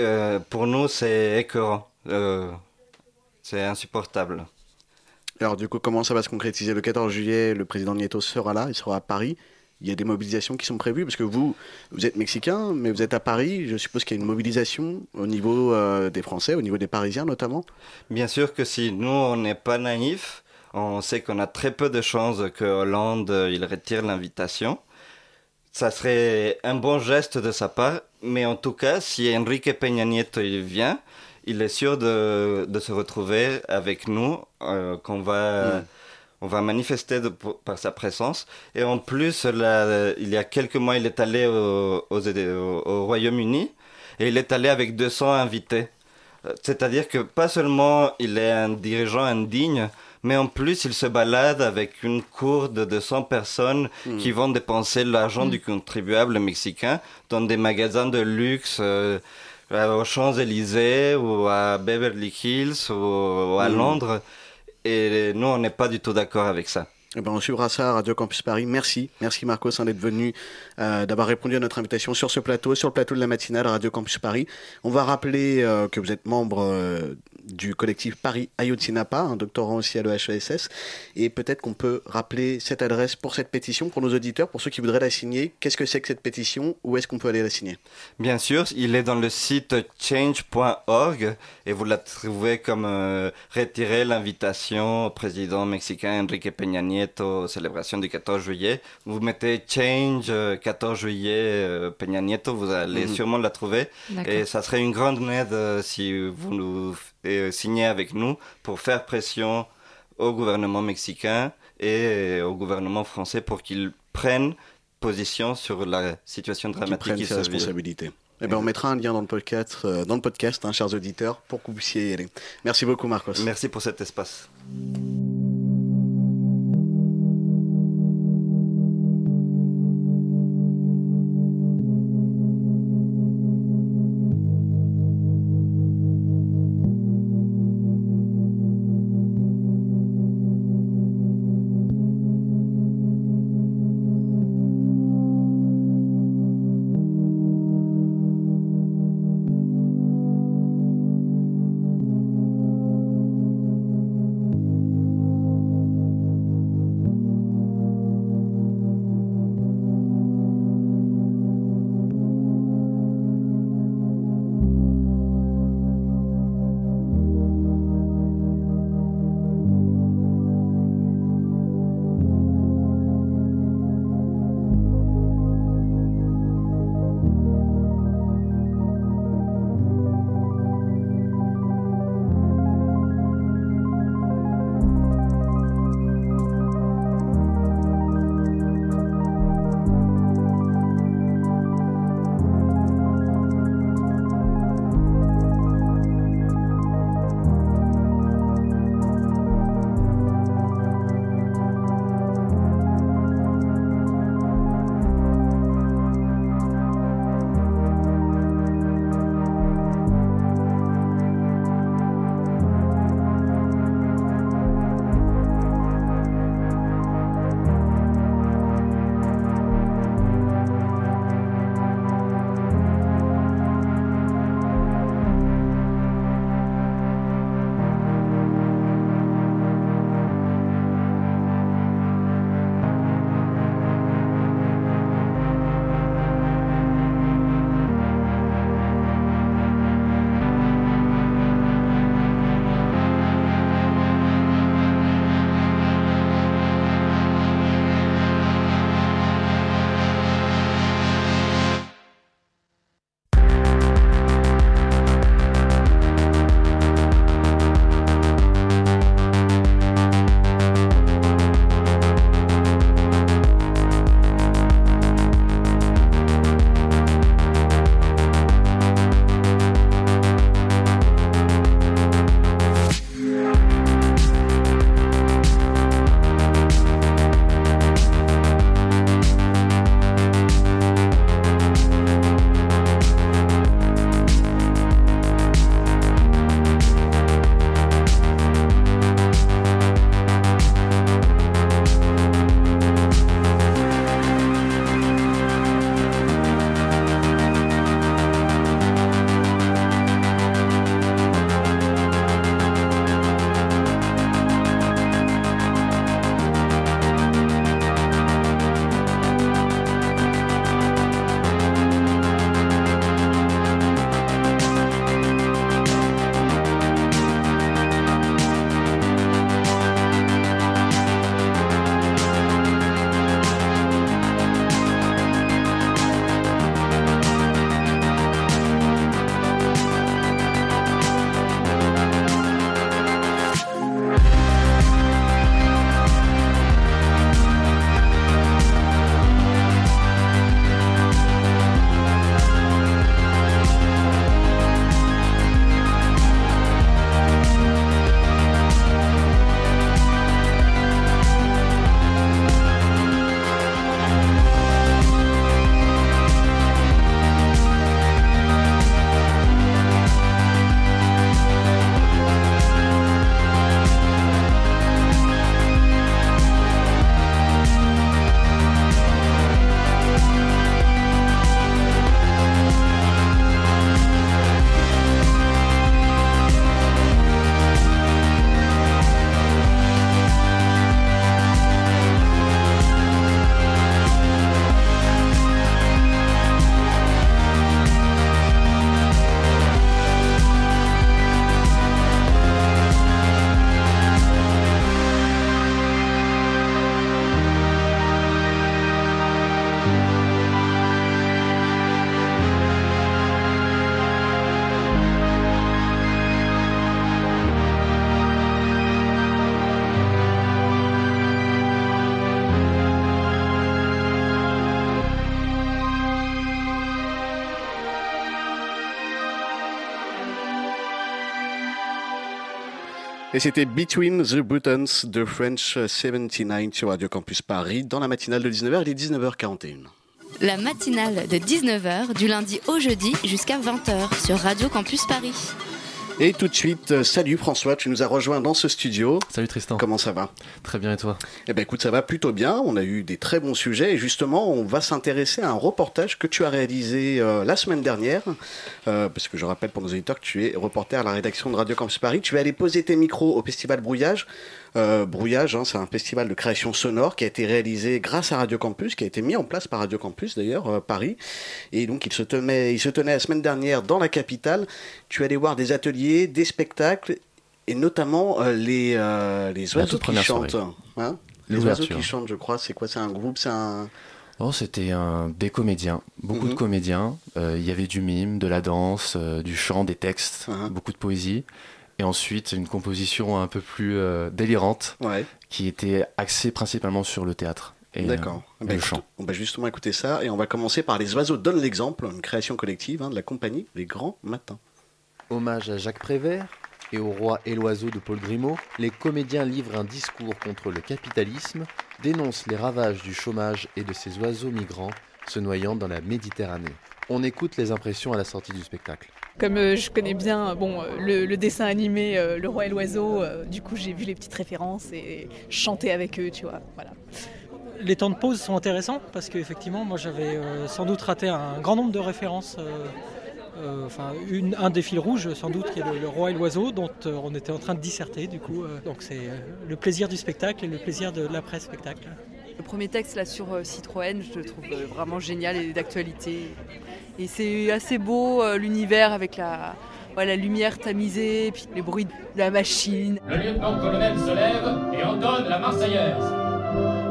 euh, pour nous, c'est écœurant. Euh, c'est insupportable. Alors du coup, comment ça va se concrétiser? Le 14 juillet, le président Nieto sera là, il sera à Paris. Il y a des mobilisations qui sont prévues parce que vous, vous êtes mexicain, mais vous êtes à Paris. Je suppose qu'il y a une mobilisation au niveau euh, des Français, au niveau des Parisiens notamment? Bien sûr que si nous, on n'est pas naïfs, on sait qu'on a très peu de chances que Hollande euh, il retire l'invitation. Ça serait un bon geste de sa part, mais en tout cas, si Enrique Peña Nieto il vient, il est sûr de, de se retrouver avec nous, euh, qu'on va, Mm. On va manifester de- pour- par sa présence. Et en plus, là, il y a quelques mois, il est allé au, aux- au- au Royaume-Uni et il est allé avec 200 invités. Euh, C'est-à-dire que pas seulement il est un dirigeant indigne, mais en plus il se balade avec une cour de 200 personnes qui vont dépenser l'argent du contribuable mexicain dans des magasins de luxe euh, euh, aux Champs-Élysées ou à Beverly Hills ou, ou à Mm. Londres. Et nous, on n'est pas du tout d'accord avec ça. Eh ben, on suivra ça à Radio Campus Paris. Merci. Merci Marcos hein, d'être venu, euh, d'avoir répondu à notre invitation sur ce plateau, sur le plateau de la matinale à Radio Campus Paris. On va rappeler euh, que vous êtes membre euh, du collectif Paris Ayotzinapa, un doctorant aussi à l'EHESS. Et peut-être qu'on peut rappeler cette adresse pour cette pétition, pour nos auditeurs, pour ceux qui voudraient la signer. Qu'est-ce que c'est que cette pétition? Où est-ce qu'on peut aller la signer? Bien sûr, il est dans le site change.org et vous la trouvez comme euh, retirer l'invitation au président mexicain Enrique Peña Nieto aux célébrations du 14 juillet. Vous mettez change euh, 14 juillet euh, Peña Nieto, vous allez Mhm. sûrement la trouver D'accord. et ça serait une grande aide euh, si vous nous euh, signez avec nous pour faire pression au gouvernement mexicain et au gouvernement français pour qu'ils prennent position sur la situation dramatique prennent qui ses se vit. responsabilités. Eh ben, on mettra un lien dans le podcast, euh, dans le podcast hein, chers auditeurs, pour que vous puissiez y aller. Merci beaucoup Marcos. Merci pour cet espace. Et c'était Between the Buttons de French 79 sur Radio Campus Paris dans la matinale de 19h, il est 19h41. La matinale de 19h du lundi au jeudi jusqu'à 20h sur Radio Campus Paris. Et tout de suite, euh, salut François, tu nous as rejoint dans ce studio. Salut Tristan. Comment ça va? Très bien et toi? Eh ben écoute, ça va plutôt bien. On a eu des très bons sujets et justement, on va s'intéresser à un reportage que tu as réalisé euh, la semaine dernière. Euh, parce que je rappelle pour nos auditeurs que tu es reporter à la rédaction de Radio Campus Paris. Tu vas aller poser tes micros au Festival Brouillage. Euh, Brouillage, hein, c'est un festival de création sonore qui a été réalisé grâce à Radio Campus, qui a été mis en place par Radio Campus d'ailleurs, euh, Paris. Et donc il se, tenait, il se tenait la semaine dernière dans la capitale. Tu allais voir des ateliers, des spectacles, et notamment euh, les, euh, les oiseaux qui chantent. Hein les oiseaux qui chantent, je crois. C'est quoi? C'est un groupe C'est un. Oh, c'était des comédiens, beaucoup Mhm. de comédiens. Euh, Il y avait du mime, de la danse, du chant, des textes, Uh-huh. beaucoup de poésie. Et ensuite, une composition un peu plus euh, délirante Ouais. qui était axée principalement sur le théâtre. et, D'accord. euh, Bah, le écoute, chant. on va justement écouter ça et on va commencer par Les Oiseaux donnent l'exemple, une création collective hein, de la compagnie Les Grands Matins. Hommage à Jacques Prévert et au roi et l'oiseau de Paul Grimaud, les comédiens livrent un discours contre le capitalisme, dénoncent les ravages du chômage et de ces oiseaux migrants se noyant dans la Méditerranée. On écoute les impressions à la sortie du spectacle. Comme euh, je connais bien bon, euh, le, dessin animé euh, Le Roi et l'Oiseau, euh, du coup j'ai vu les petites références et chanté avec eux, tu vois. Voilà. Les temps de pause sont intéressants parce qu'effectivement, moi j'avais euh, sans doute raté un grand nombre de références. euh, euh, enfin, un des fils rouges, sans doute, qui est le, le roi et l'oiseau, dont euh, on était en train de disserter. Du coup, euh, donc c'est euh, le plaisir du spectacle et le plaisir de l'après-spectacle. Le premier texte là sur euh, Citroën, je le trouve euh, vraiment génial et d'actualité. Et c'est assez beau euh, l'univers avec la, la lumière tamisée, puis les bruits de la machine. Le lieutenant-colonel se lève et entonne la Marseillaise.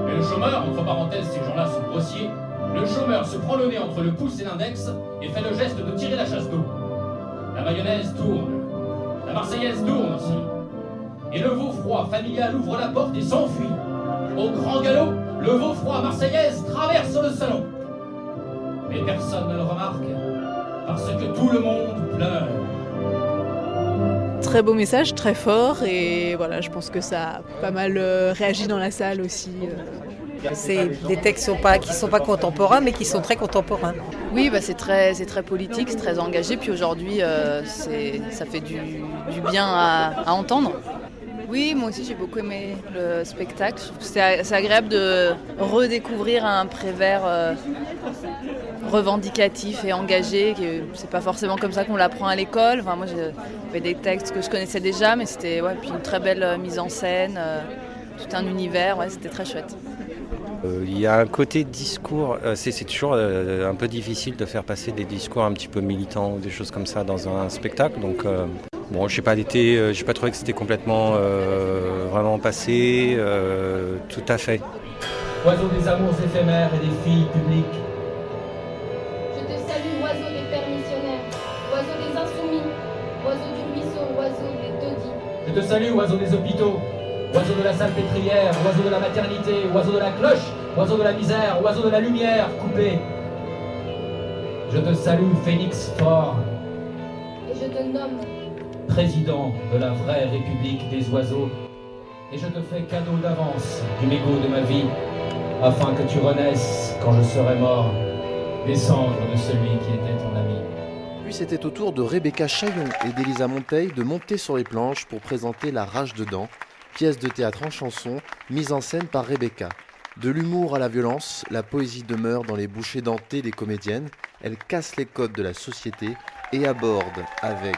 Mais le chômeur, entre parenthèses, ces gens-là sont grossiers, le chômeur se prend le nez entre le pouce et l'index et fait le geste de tirer la chasse d'eau. La mayonnaise tourne. La Marseillaise tourne aussi. Et le veau froid familial ouvre la porte et s'enfuit. Au grand galop, le veau froid marseillaise traverse le salon. Mais personne ne le remarque, parce que tout le monde pleure. Très beau message, très fort et voilà, je pense que ça a pas mal euh, réagi dans la salle aussi. euh. C'est des textes qui sont pas, qui sont pas contemporains, mais qui sont très contemporains. Oui, bah c'est très, c'est très politique, c'est très engagé. Puis aujourd'hui, euh, ça fait du, du bien à, à entendre. Oui, moi aussi j'ai beaucoup aimé le spectacle. C'est, agréable de redécouvrir un Prévert euh, revendicatif et engagé. C'est pas forcément comme ça qu'on l'apprend à l'école. Enfin, moi, j'avais des textes que je connaissais déjà, mais c'était ouais, une très belle euh, mise en scène, euh, tout un univers. Ouais, c'était très chouette. Il y a un côté discours, c'est toujours un peu difficile de faire passer des discours un petit peu militants ou des choses comme ça dans un spectacle. Donc, bon, j'ai pas été, euh, j'ai pas trouvé que c'était complètement euh, vraiment passé, euh, tout à fait. Oiseau des amours éphémères et des filles publiques. Je te salue, oiseau des pères missionnaires, oiseau des insoumis, oiseau du ruisseau, oiseau des taudis. Je te salue, oiseau des hôpitaux, oiseau de la salpêtrière, oiseau de la maternité, oiseau de la cloche, oiseau de la misère, oiseau de la lumière coupée. Je te salue, phénix fort, Et je te nomme, président de la vraie République des oiseaux, et je te fais cadeau d'avance du mégot de ma vie, afin que tu renaisses quand je serai mort, des cendres de celui qui était ton ami. Puis c'était au tour de Rebecca Chaillon et d'Elisa Monteil de monter sur les planches pour présenter La Rage dedans, pièce de théâtre en chanson mise en scène par Rebecca. De l'humour à la violence, la poésie demeure dans les bouchées dentées des comédiennes. Elle casse les codes de la société et aborde avec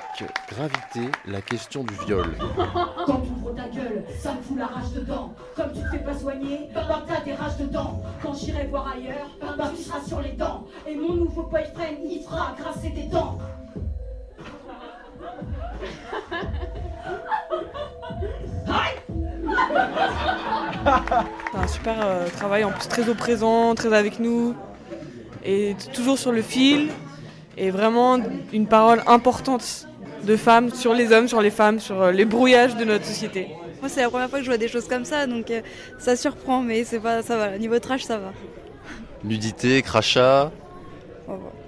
gravité la question du viol. (laughs) Quand tu ouvres ta gueule, ça me fout la rage dedans. Comme tu te fais pas soigner, bah t'as des rages dedans. Quand j'irai voir ailleurs, bah tu seras sur les dents. Et mon nouveau boyfriend, il fera grasser des dents. C'est un super euh, travail, en plus très au présent, très avec nous, et toujours sur le fil, et vraiment une parole importante de femmes sur les hommes, sur les femmes, sur euh, les brouillages de notre société. Moi, c'est la première fois que je vois des choses comme ça, donc euh, ça surprend, mais c'est pas, ça va. Niveau trash, ça va. Nudité, crachat.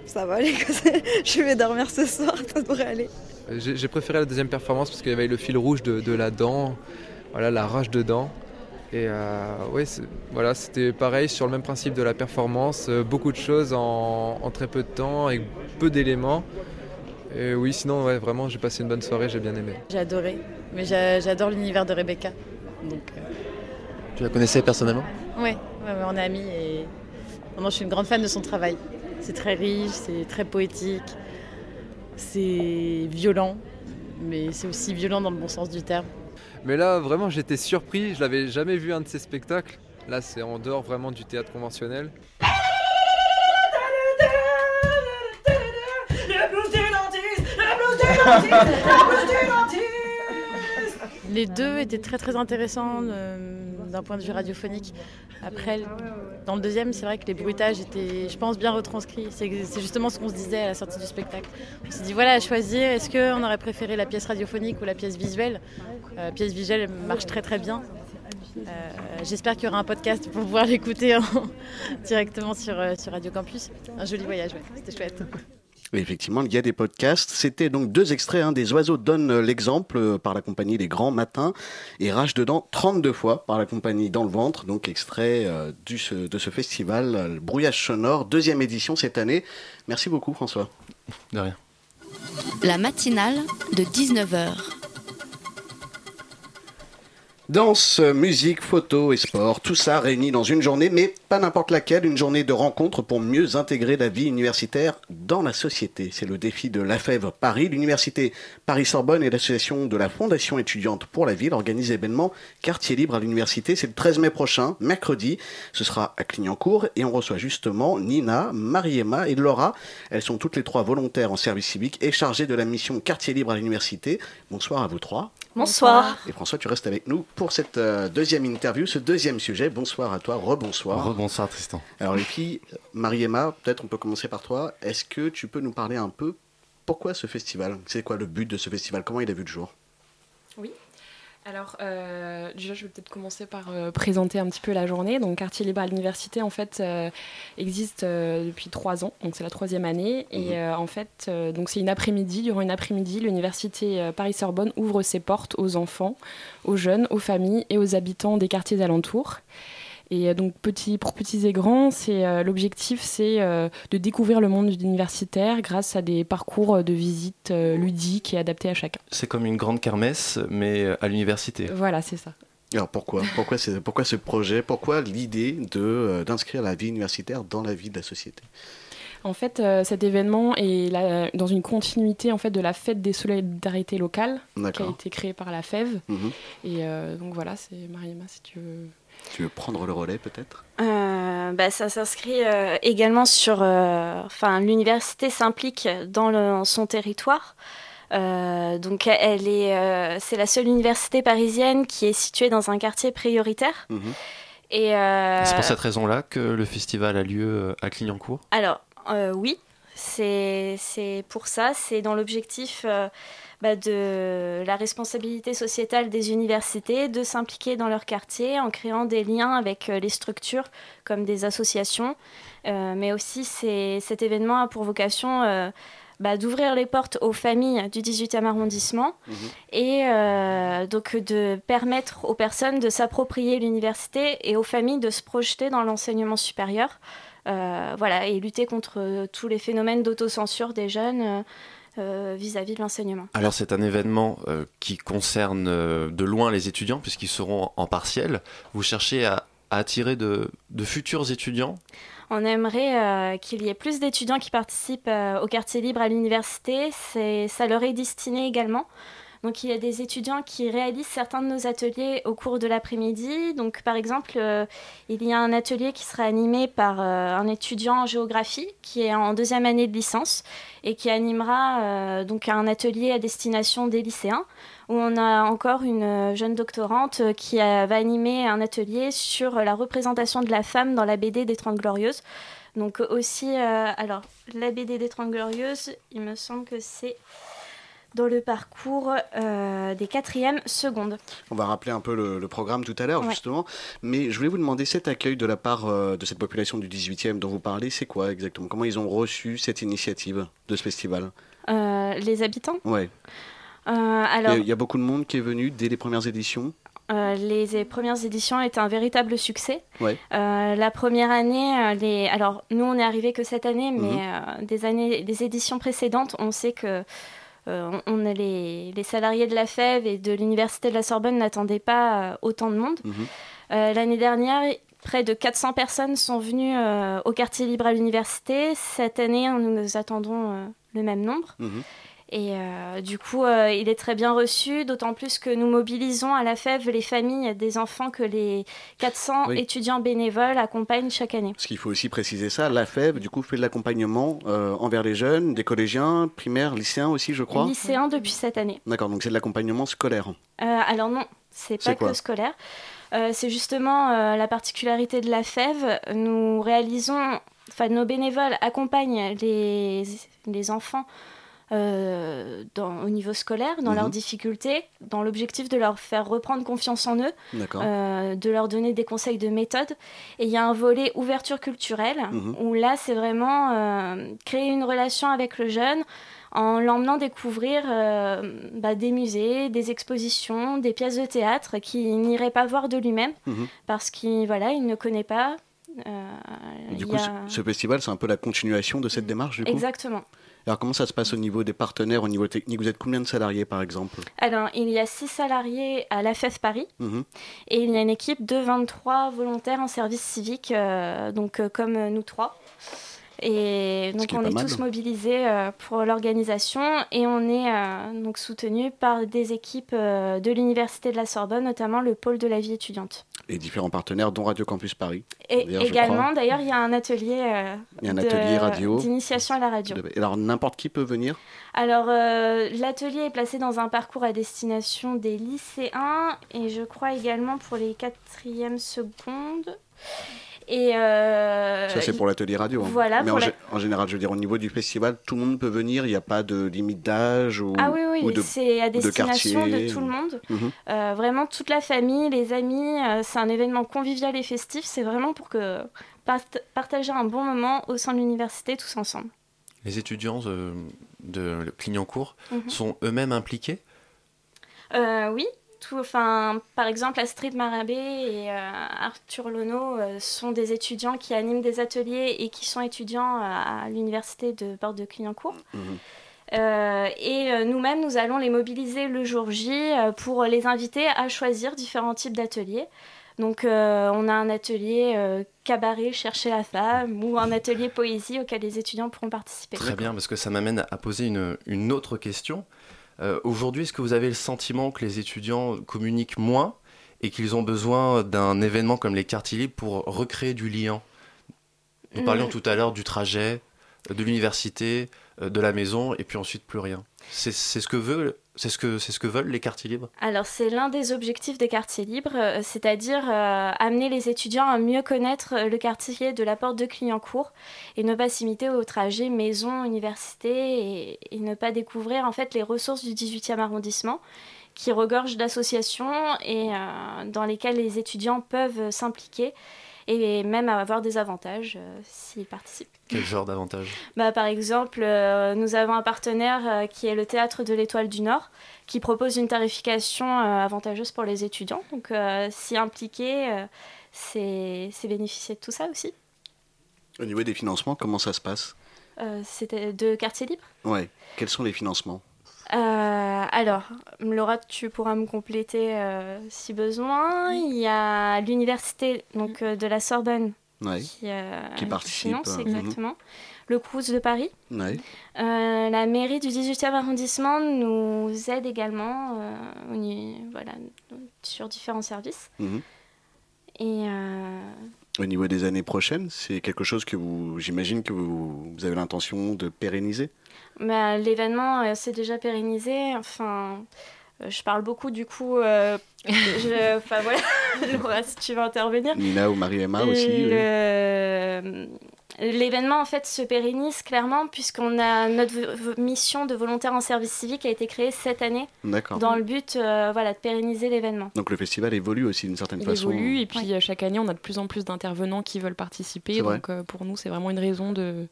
Ça va aller. (laughs) je vais dormir ce soir, ça devrait aller. J'ai préféré la deuxième performance parce qu'il y avait le fil rouge de, de la dent, voilà, la rage de dent. Et euh, ouais, c'est- voilà, c'était pareil sur le même principe de la performance, euh, beaucoup de choses en, en très peu de temps, avec peu d'éléments. Et oui, sinon, ouais, vraiment, j'ai passé une bonne soirée, j'ai bien aimé. J'ai adoré, mais j'a- j'adore l'univers de Rebecca. Donc, euh, Tu la connaissais personnellement? Ouais, ouais, ouais, on est amis et vraiment, je suis une grande fan de son travail. C'est très riche, c'est très poétique, c'est violent, mais c'est aussi violent dans le bon sens du terme. Mais là, vraiment, j'étais surpris, je l'avais jamais vu un de ces spectacles. Là, c'est en dehors vraiment du théâtre conventionnel. Les deux étaient très très intéressants euh, d'un point de vue radiophonique. Après, dans le deuxième, c'est vrai que les bruitages étaient, je pense, bien retranscrits. C'est justement ce qu'on se disait à la sortie du spectacle. On s'est dit, voilà, à choisir, est-ce qu'on aurait préféré la pièce radiophonique ou la pièce visuelle? La pièce visuelle marche très très bien. Euh, J'espère qu'il y aura un podcast pour pouvoir (laughs) l'écouter en- directement sur, euh, sur Radio Campus. Un joli voyage, ouais. c'était chouette. Effectivement, il y a des podcasts. C'était donc deux extraits. hein, des oiseaux donnent l'exemple euh, par la compagnie Les Grands Matins et Rage dedans 32 fois par la compagnie Dans le Ventre. Donc extrait euh, du, ce- de ce festival, euh, le Brouillage Sonore, deuxième édition cette année. Merci beaucoup François. De rien. La matinale de 19h. Danse, musique, photo et sport, tout ça réuni dans une journée, mais pas n'importe laquelle, une journée de rencontre pour mieux intégrer la vie universitaire dans la société. C'est le défi de la FEV Paris. L'université Paris-Sorbonne et l'association de la Fondation étudiante pour la ville organisent l'événement Quartier libre à l'université. C'est le 13 mai prochain, mercredi. Ce sera à Clignancourt et on reçoit justement Nina, Mariema et Laura. Elles sont toutes les trois volontaires en service civique et chargées de la mission Quartier libre à l'université. Bonsoir à vous trois. Bonsoir. Et François, tu restes avec nous pour cette euh, deuxième interview, ce deuxième sujet. Bonsoir à toi, rebonsoir. Rebonsoir Tristan. Alors les filles, Marie-Emma, peut-être on peut commencer par toi. Est-ce que tu peux nous parler un peu pourquoi ce festival? C'est quoi le but de ce festival? Comment il a vu le jour? Oui. Alors, euh, déjà, je vais peut-être commencer par euh, présenter un petit peu la journée. Donc, Quartier Libre à l'Université, en fait, euh, existe depuis trois ans. Donc, c'est la troisième année. Et euh, en fait, donc c'est une après-midi. Durant une après-midi, l'Université Paris-Sorbonne ouvre ses portes aux enfants, aux jeunes, aux familles et aux habitants des quartiers alentours. Et euh, donc, petit, pour petits et grands, c'est, euh, l'objectif, c'est euh, de découvrir le monde universitaire grâce à des parcours de visite euh, ludiques et adaptés à chacun. C'est comme une grande kermesse, mais à l'université. Voilà, c'est ça. Alors pourquoi? Pourquoi, c'est- pourquoi ce projet? Pourquoi l'idée de, euh, d'inscrire la vie universitaire dans la vie de la société? En fait, euh, cet événement est dans une continuité en fait de la fête des solidarités locales qui a été créée par la FEV. Mhm. Et euh, donc voilà, c'est Mariama si tu veux. Tu veux prendre le relais peut-être? Euh, bah, ça s'inscrit euh, également sur. euh, Enfin, l'université s'implique dans le- son territoire. Euh, donc, elle est, euh, c'est la seule université parisienne qui est située dans un quartier prioritaire. Et euh, C'est pour cette raison-là que le festival a lieu à Clignancourt? Alors, euh, oui, c'est c'est pour ça. C'est dans l'objectif euh, bah, de la responsabilité sociétale des universités de s'impliquer dans leur quartier en créant des liens avec euh, les structures comme des associations. Euh, mais aussi, cet événement a pour vocation euh, bah, d'ouvrir les portes aux familles du 18e arrondissement et euh, donc de permettre aux personnes de s'approprier l'université et aux familles de se projeter dans l'enseignement supérieur. Euh, voilà, et lutter contre tous les phénomènes d'autocensure des jeunes euh, vis-à-vis de l'enseignement. Alors c'est un événement euh, qui concerne euh, de loin les étudiants puisqu'ils seront en partiel. Vous cherchez à, à attirer de, de futurs étudiants? On aimerait euh, qu'il y ait plus d'étudiants qui participent euh, au quartier libre à l'université. C'est, ça leur est destiné également. Donc il y a des étudiants qui réalisent certains de nos ateliers au cours de l'après-midi. Donc par exemple, euh, il y a un atelier qui sera animé par euh, un étudiant en géographie qui est en deuxième année de licence et qui animera euh, donc un atelier à destination des lycéens on a encore une jeune doctorante qui va animer un atelier sur la représentation de la femme dans la BD des Trente Glorieuses. Donc aussi, alors la BD des Trente Glorieuses, il me semble que c'est dans le parcours euh, des quatrièmes secondes. On va rappeler un peu le, le programme tout à l'heure, Ouais. justement. Mais je voulais vous demander, cet accueil de la part euh, de cette population du 18e dont vous parlez, c'est quoi exactement? Comment ils ont reçu cette initiative de ce festival? Euh, les habitants? Il y Alors, a- il y, a beaucoup de monde qui est venu dès les premières éditions? euh, les premières éditions étaient un véritable succès. Ouais. Euh, la première année, les... alors nous on est arrivé que cette année, mais Mhm. euh, des années, des éditions précédentes, on sait que on- on a les, les salariés de la FEV et de l'université de la Sorbonne n'attendaient pas euh, autant de monde. Mhm. Euh, L'année dernière, près de 400 personnes sont venues euh, au quartier libre à l'université. Cette année, nous, nous attendons euh, le même nombre. Mhm. Et euh, du coup, euh, il est très bien reçu, d'autant plus que nous mobilisons à la FEV les familles des enfants que les 400 Oui. étudiants bénévoles accompagnent chaque année. Parce qu'il faut aussi préciser ça, la FEB, du coup, fait de l'accompagnement euh, envers les jeunes, des collégiens, primaires, lycéens aussi, je crois. Lycéens depuis cette année. D'accord, donc c'est de l'accompagnement scolaire. Alors non, c'est pas que scolaire. C'est justement la particularité de la FEV. Nous réalisons, enfin nos bénévoles accompagnent les, les enfants euh, dans- au niveau scolaire, dans Mhm. leurs difficultés, dans l'objectif de leur faire reprendre confiance en eux, euh, de leur donner des conseils de méthode. Et il y a un volet ouverture culturelle, Mhm. où là c'est vraiment euh, créer une relation avec le jeune en l'emmenant découvrir bah, des musées, des expositions, des pièces de théâtre qu'il n'irait pas voir de lui-même Mhm. parce qu'il voilà, il ne connaît pas. Et du coup, ce- a- ce festival, c'est un peu la continuation de cette démarche, du coup? Exactement. Alors, comment ça se passe au niveau des partenaires, au niveau technique? Vous êtes combien de salariés, par exemple? Alors, il y a six salariés à la FEF Paris Mhm. et il y a une équipe de 23 volontaires en service civique, euh, donc euh, comme euh, nous trois. Et donc est on est tous mobilisés euh, pour l'organisation et on est euh, donc soutenus par des équipes euh, de l'Université de la Sorbonne, notamment le pôle de la vie étudiante. Et différents partenaires, dont Radio Campus Paris. Et également, d'ailleurs, il y a un atelier, euh, Il y a un de- atelier radio. d'initiation à la radio. Alors, n'importe qui peut venir? Alors, euh, l'atelier est placé dans un parcours à destination des lycéens et je crois également pour les quatrièmes secondes. Et euh, Ça, c'est pour l'atelier radio. hein. Voilà, Mais en, la- gé- en général, je veux dire, au niveau du festival, tout le monde peut venir. Il n'y a pas de limite d'âge ou, Ah oui, oui, ou de, c'est à de destination de, tout ou- le monde. Mhm. Euh, vraiment, toute la famille, les amis, euh, c'est un événement convivial et festif. C'est vraiment pour que part- partager un bon moment au sein de l'université tous ensemble. Les étudiants de, de Clignancourt Mhm. sont eux-mêmes impliqués? Euh, oui, tout, enfin, par exemple, Astrid Marabé et euh, Arthur Lono euh, sont des étudiants qui animent des ateliers et qui sont étudiants à, à l'université de Porte de Clignancourt. Mhm. Euh, et euh, nous-mêmes, nous allons les mobiliser le jour J euh, pour les inviter à choisir différents types d'ateliers. Donc, euh, on a un atelier euh, cabaret, chercher la femme, ou un atelier poésie auquel les étudiants pourront participer. Très bien, parce que ça m'amène à poser une, une autre question. Euh, Aujourd'hui, est-ce que vous avez le sentiment que les étudiants communiquent moins et qu'ils ont besoin d'un événement comme les quartiers libres pour recréer du lien? Nous Mm. parlions tout à l'heure du trajet, euh, de l'université, euh, de la maison, et puis ensuite plus rien. C'est ce que veut, c'est ce que veulent les quartiers libres. Alors c'est l'un des objectifs des quartiers libres, euh, c'est-à-dire euh, amener les étudiants à mieux connaître euh, le quartier de la porte de Clignancourt et ne pas s'imiter au trajet maison, université et, ne pas découvrir en fait les ressources du 18e arrondissement qui regorgent d'associations et dans lesquelles les étudiants peuvent s'impliquer et même avoir des avantages euh, s'ils participent. Quel genre d'avantage Bah, par exemple, euh, nous avons un partenaire euh, qui est le Théâtre de l'Étoile du Nord, qui propose une tarification euh, avantageuse pour les étudiants. Donc, euh, s'y impliquer, euh, c'est c'est bénéficier de tout ça aussi. Au niveau des financements, comment ça se passe? Euh, C'était de quartier libre. Ouais. Quels sont les financements? Euh, alors, Laura, tu pourras me compléter euh, si besoin. Il y a l'université donc euh, de la Sorbonne Ouais. qui, Qui participe, finance exactement. Le Crous de Paris. Ouais. La mairie du 18e arrondissement nous aide également voilà, sur différents services. Mhm. Et Au niveau des années prochaines, c'est quelque chose que vous, j'imagine que vous, vous avez l'intention de pérenniser? Bah, l'événement euh, s'est déjà pérennisé. Enfin, euh, je parle beaucoup du coup. euh, je- Enfin voilà, (laughs) Laura, si tu veux intervenir. Nina ou Marie-Emma aussi oui. L'événement en fait se pérennise clairement puisqu'on a notre mission de volontaire en service civique a été créée cette année D'accord. dans le but euh, voilà, de pérenniser l'événement. Donc le festival évolue aussi d'une certaine Il façon. évolue et puis euh, chaque année on a de plus en plus d'intervenants qui veulent participer. Donc euh, pour nous c'est vraiment une raison de,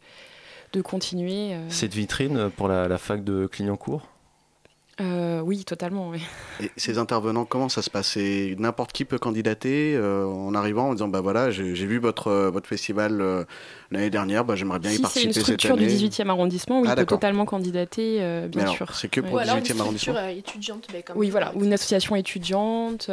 de continuer. euh. Cette vitrine pour la, la fac de Clignancourt? Euh, oui, totalement. oui. Et ces intervenants, comment ça se passe? C'est N'importe qui peut candidater euh, en arrivant en disant bah voilà, j'ai vu votre, euh, votre festival euh, l'année dernière, bah, j'aimerais bien y Si c'est participer une cette structure du année. 18e arrondissement, oui, Ah, il peut totalement candidater, euh, bien alors, sûr. c'est que pour Ouais. le 18e arrondissement structure euh, étudiante, mais comme Oui, voilà, ou une association étudiante.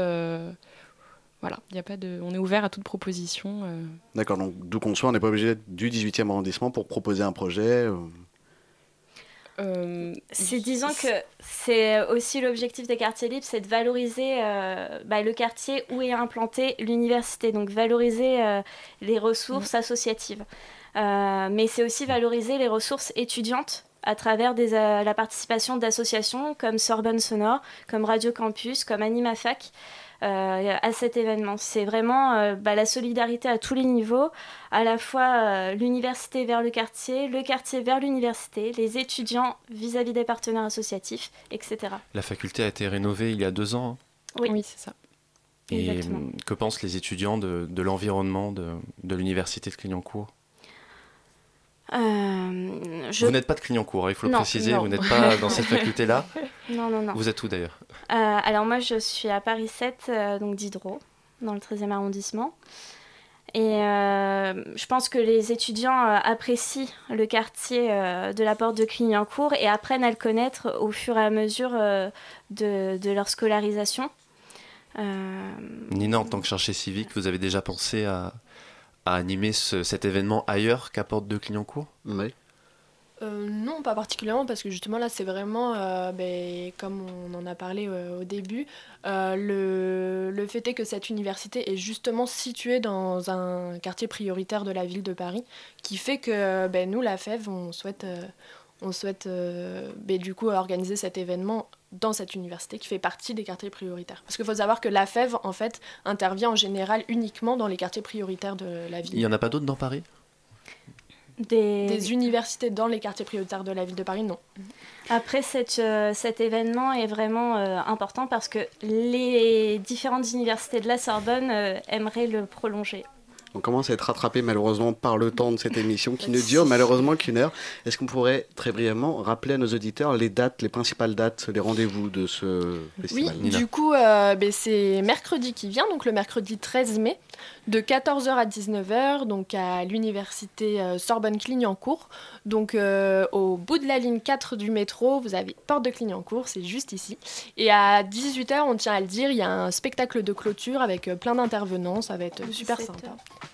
Voilà, il y a pas de, on est ouvert à toute proposition. euh. D'accord, donc d'où qu'on soit, on n'est pas obligé d'être du 18e arrondissement pour proposer un projet. euh. Euh, C'est disons que c'est aussi l'objectif des quartiers libres, c'est de valoriser euh, bah, le quartier où est implantée l'université, donc valoriser euh, les ressources associatives. Euh, mais c'est aussi valoriser les ressources étudiantes à travers des, euh, la participation d'associations comme Sorbonne Sonore, comme Radio Campus, comme AnimaFac. Euh, à cet événement. C'est vraiment euh, bah, la solidarité à tous les niveaux, à la fois euh, l'université vers le quartier, le quartier vers l'université, les étudiants vis-à-vis des partenaires associatifs, etc. La faculté a été rénovée il y a deux ans. hein. Oui, c'est ça. Et Exactement. hum, que pensent les étudiants de, de l'environnement de, de l'université de Clignancourt? Euh, je- Vous n'êtes pas de Clignancourt, hein, il faut le Non, préciser, non. vous n'êtes pas dans cette (laughs) faculté-là. Non, non, non. Vous êtes où d'ailleurs Euh, alors moi, je suis à Paris 7, euh, donc Diderot, dans le 13e arrondissement. Et je pense que les étudiants apprécient le quartier de la porte de Clignancourt et apprennent à le connaître au fur et à mesure de, de leur scolarisation. Nina, en tant que chercheuse civique, vous avez déjà pensé à, à animer ce- cet événement ailleurs qu'à Porte de Clignancourt Oui. Euh, non, pas particulièrement, parce que justement là, c'est vraiment, euh, ben, comme on en a parlé euh, au début, euh, le, le fait est que cette université est justement située dans un quartier prioritaire de la ville de Paris, qui fait que ben, nous, la FEV, on souhaite, euh, on souhaite euh, ben, du coup organiser cet événement dans cette université qui fait partie des quartiers prioritaires. Parce qu'il faut savoir que la FEV, en fait, intervient en général uniquement dans les quartiers prioritaires de la ville. Il n'y en a pas d'autres dans Paris? Des... Des universités dans les quartiers prioritaires de la ville de Paris, non. Après, cette, euh, cet événement est vraiment euh, important parce que les différentes universités de la Sorbonne euh, aimeraient le prolonger. On commence à être rattrapé malheureusement par le temps de cette émission qui ne dure malheureusement qu'une heure. Est-ce qu'on pourrait très brièvement rappeler à nos auditeurs les dates, les principales dates, les rendez-vous de ce Oui, festival? du coup, euh, ben, c'est mercredi qui vient, donc le mercredi 13 mai, de 14h à 19h, donc à l'université euh, Sorbonne-Clignancourt. Donc euh, au bout de la ligne 4 du métro, vous avez Porte de Clignancourt, c'est juste ici. Et à 18h, on tient à le dire, il y a un spectacle de clôture avec euh, plein d'intervenants, ça va être euh, super sympa.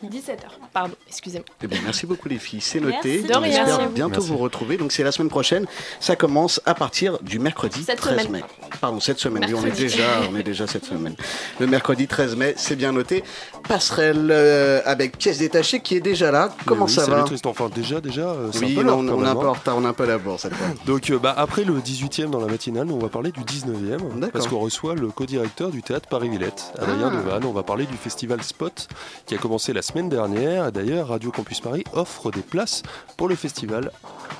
17h, pardon, excusez-moi. Eh bien, merci beaucoup les filles, c'est noté. Merci. On espère bientôt Merci. vous retrouver. Donc c'est la semaine prochaine. Ça commence à partir du mercredi Cette 13 semaine. mai. Pardon, cette semaine. Oui, on est déjà, on est déjà cette semaine. Le mercredi 13 mai, c'est bien noté. Passerelle euh, avec pièce détachée qui est déjà là. Comment oui, ça salut va Tristan. Enfin, déjà, déjà, euh, Oui, peu on, quand est un peu hein. en retard, on est un peu à la bourre cette fois. (laughs) Donc, euh, bah, après le 18e dans la matinale, nous, on va parler du 19e. D'accord. Parce qu'on reçoit le co-directeur du théâtre Paris-Villette, Adrien Ah. Devanne. On va parler du festival Spot qui a commencé la semaine dernière. D'ailleurs, Radio Campus Paris offre des places pour le festival.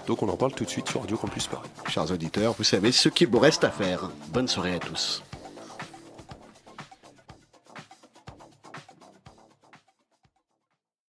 Donc, on en parle tout de suite sur Radio Campus Paris. Chers auditeurs, vous savez ce qu'il vous reste à faire. Bonne soirée à tous.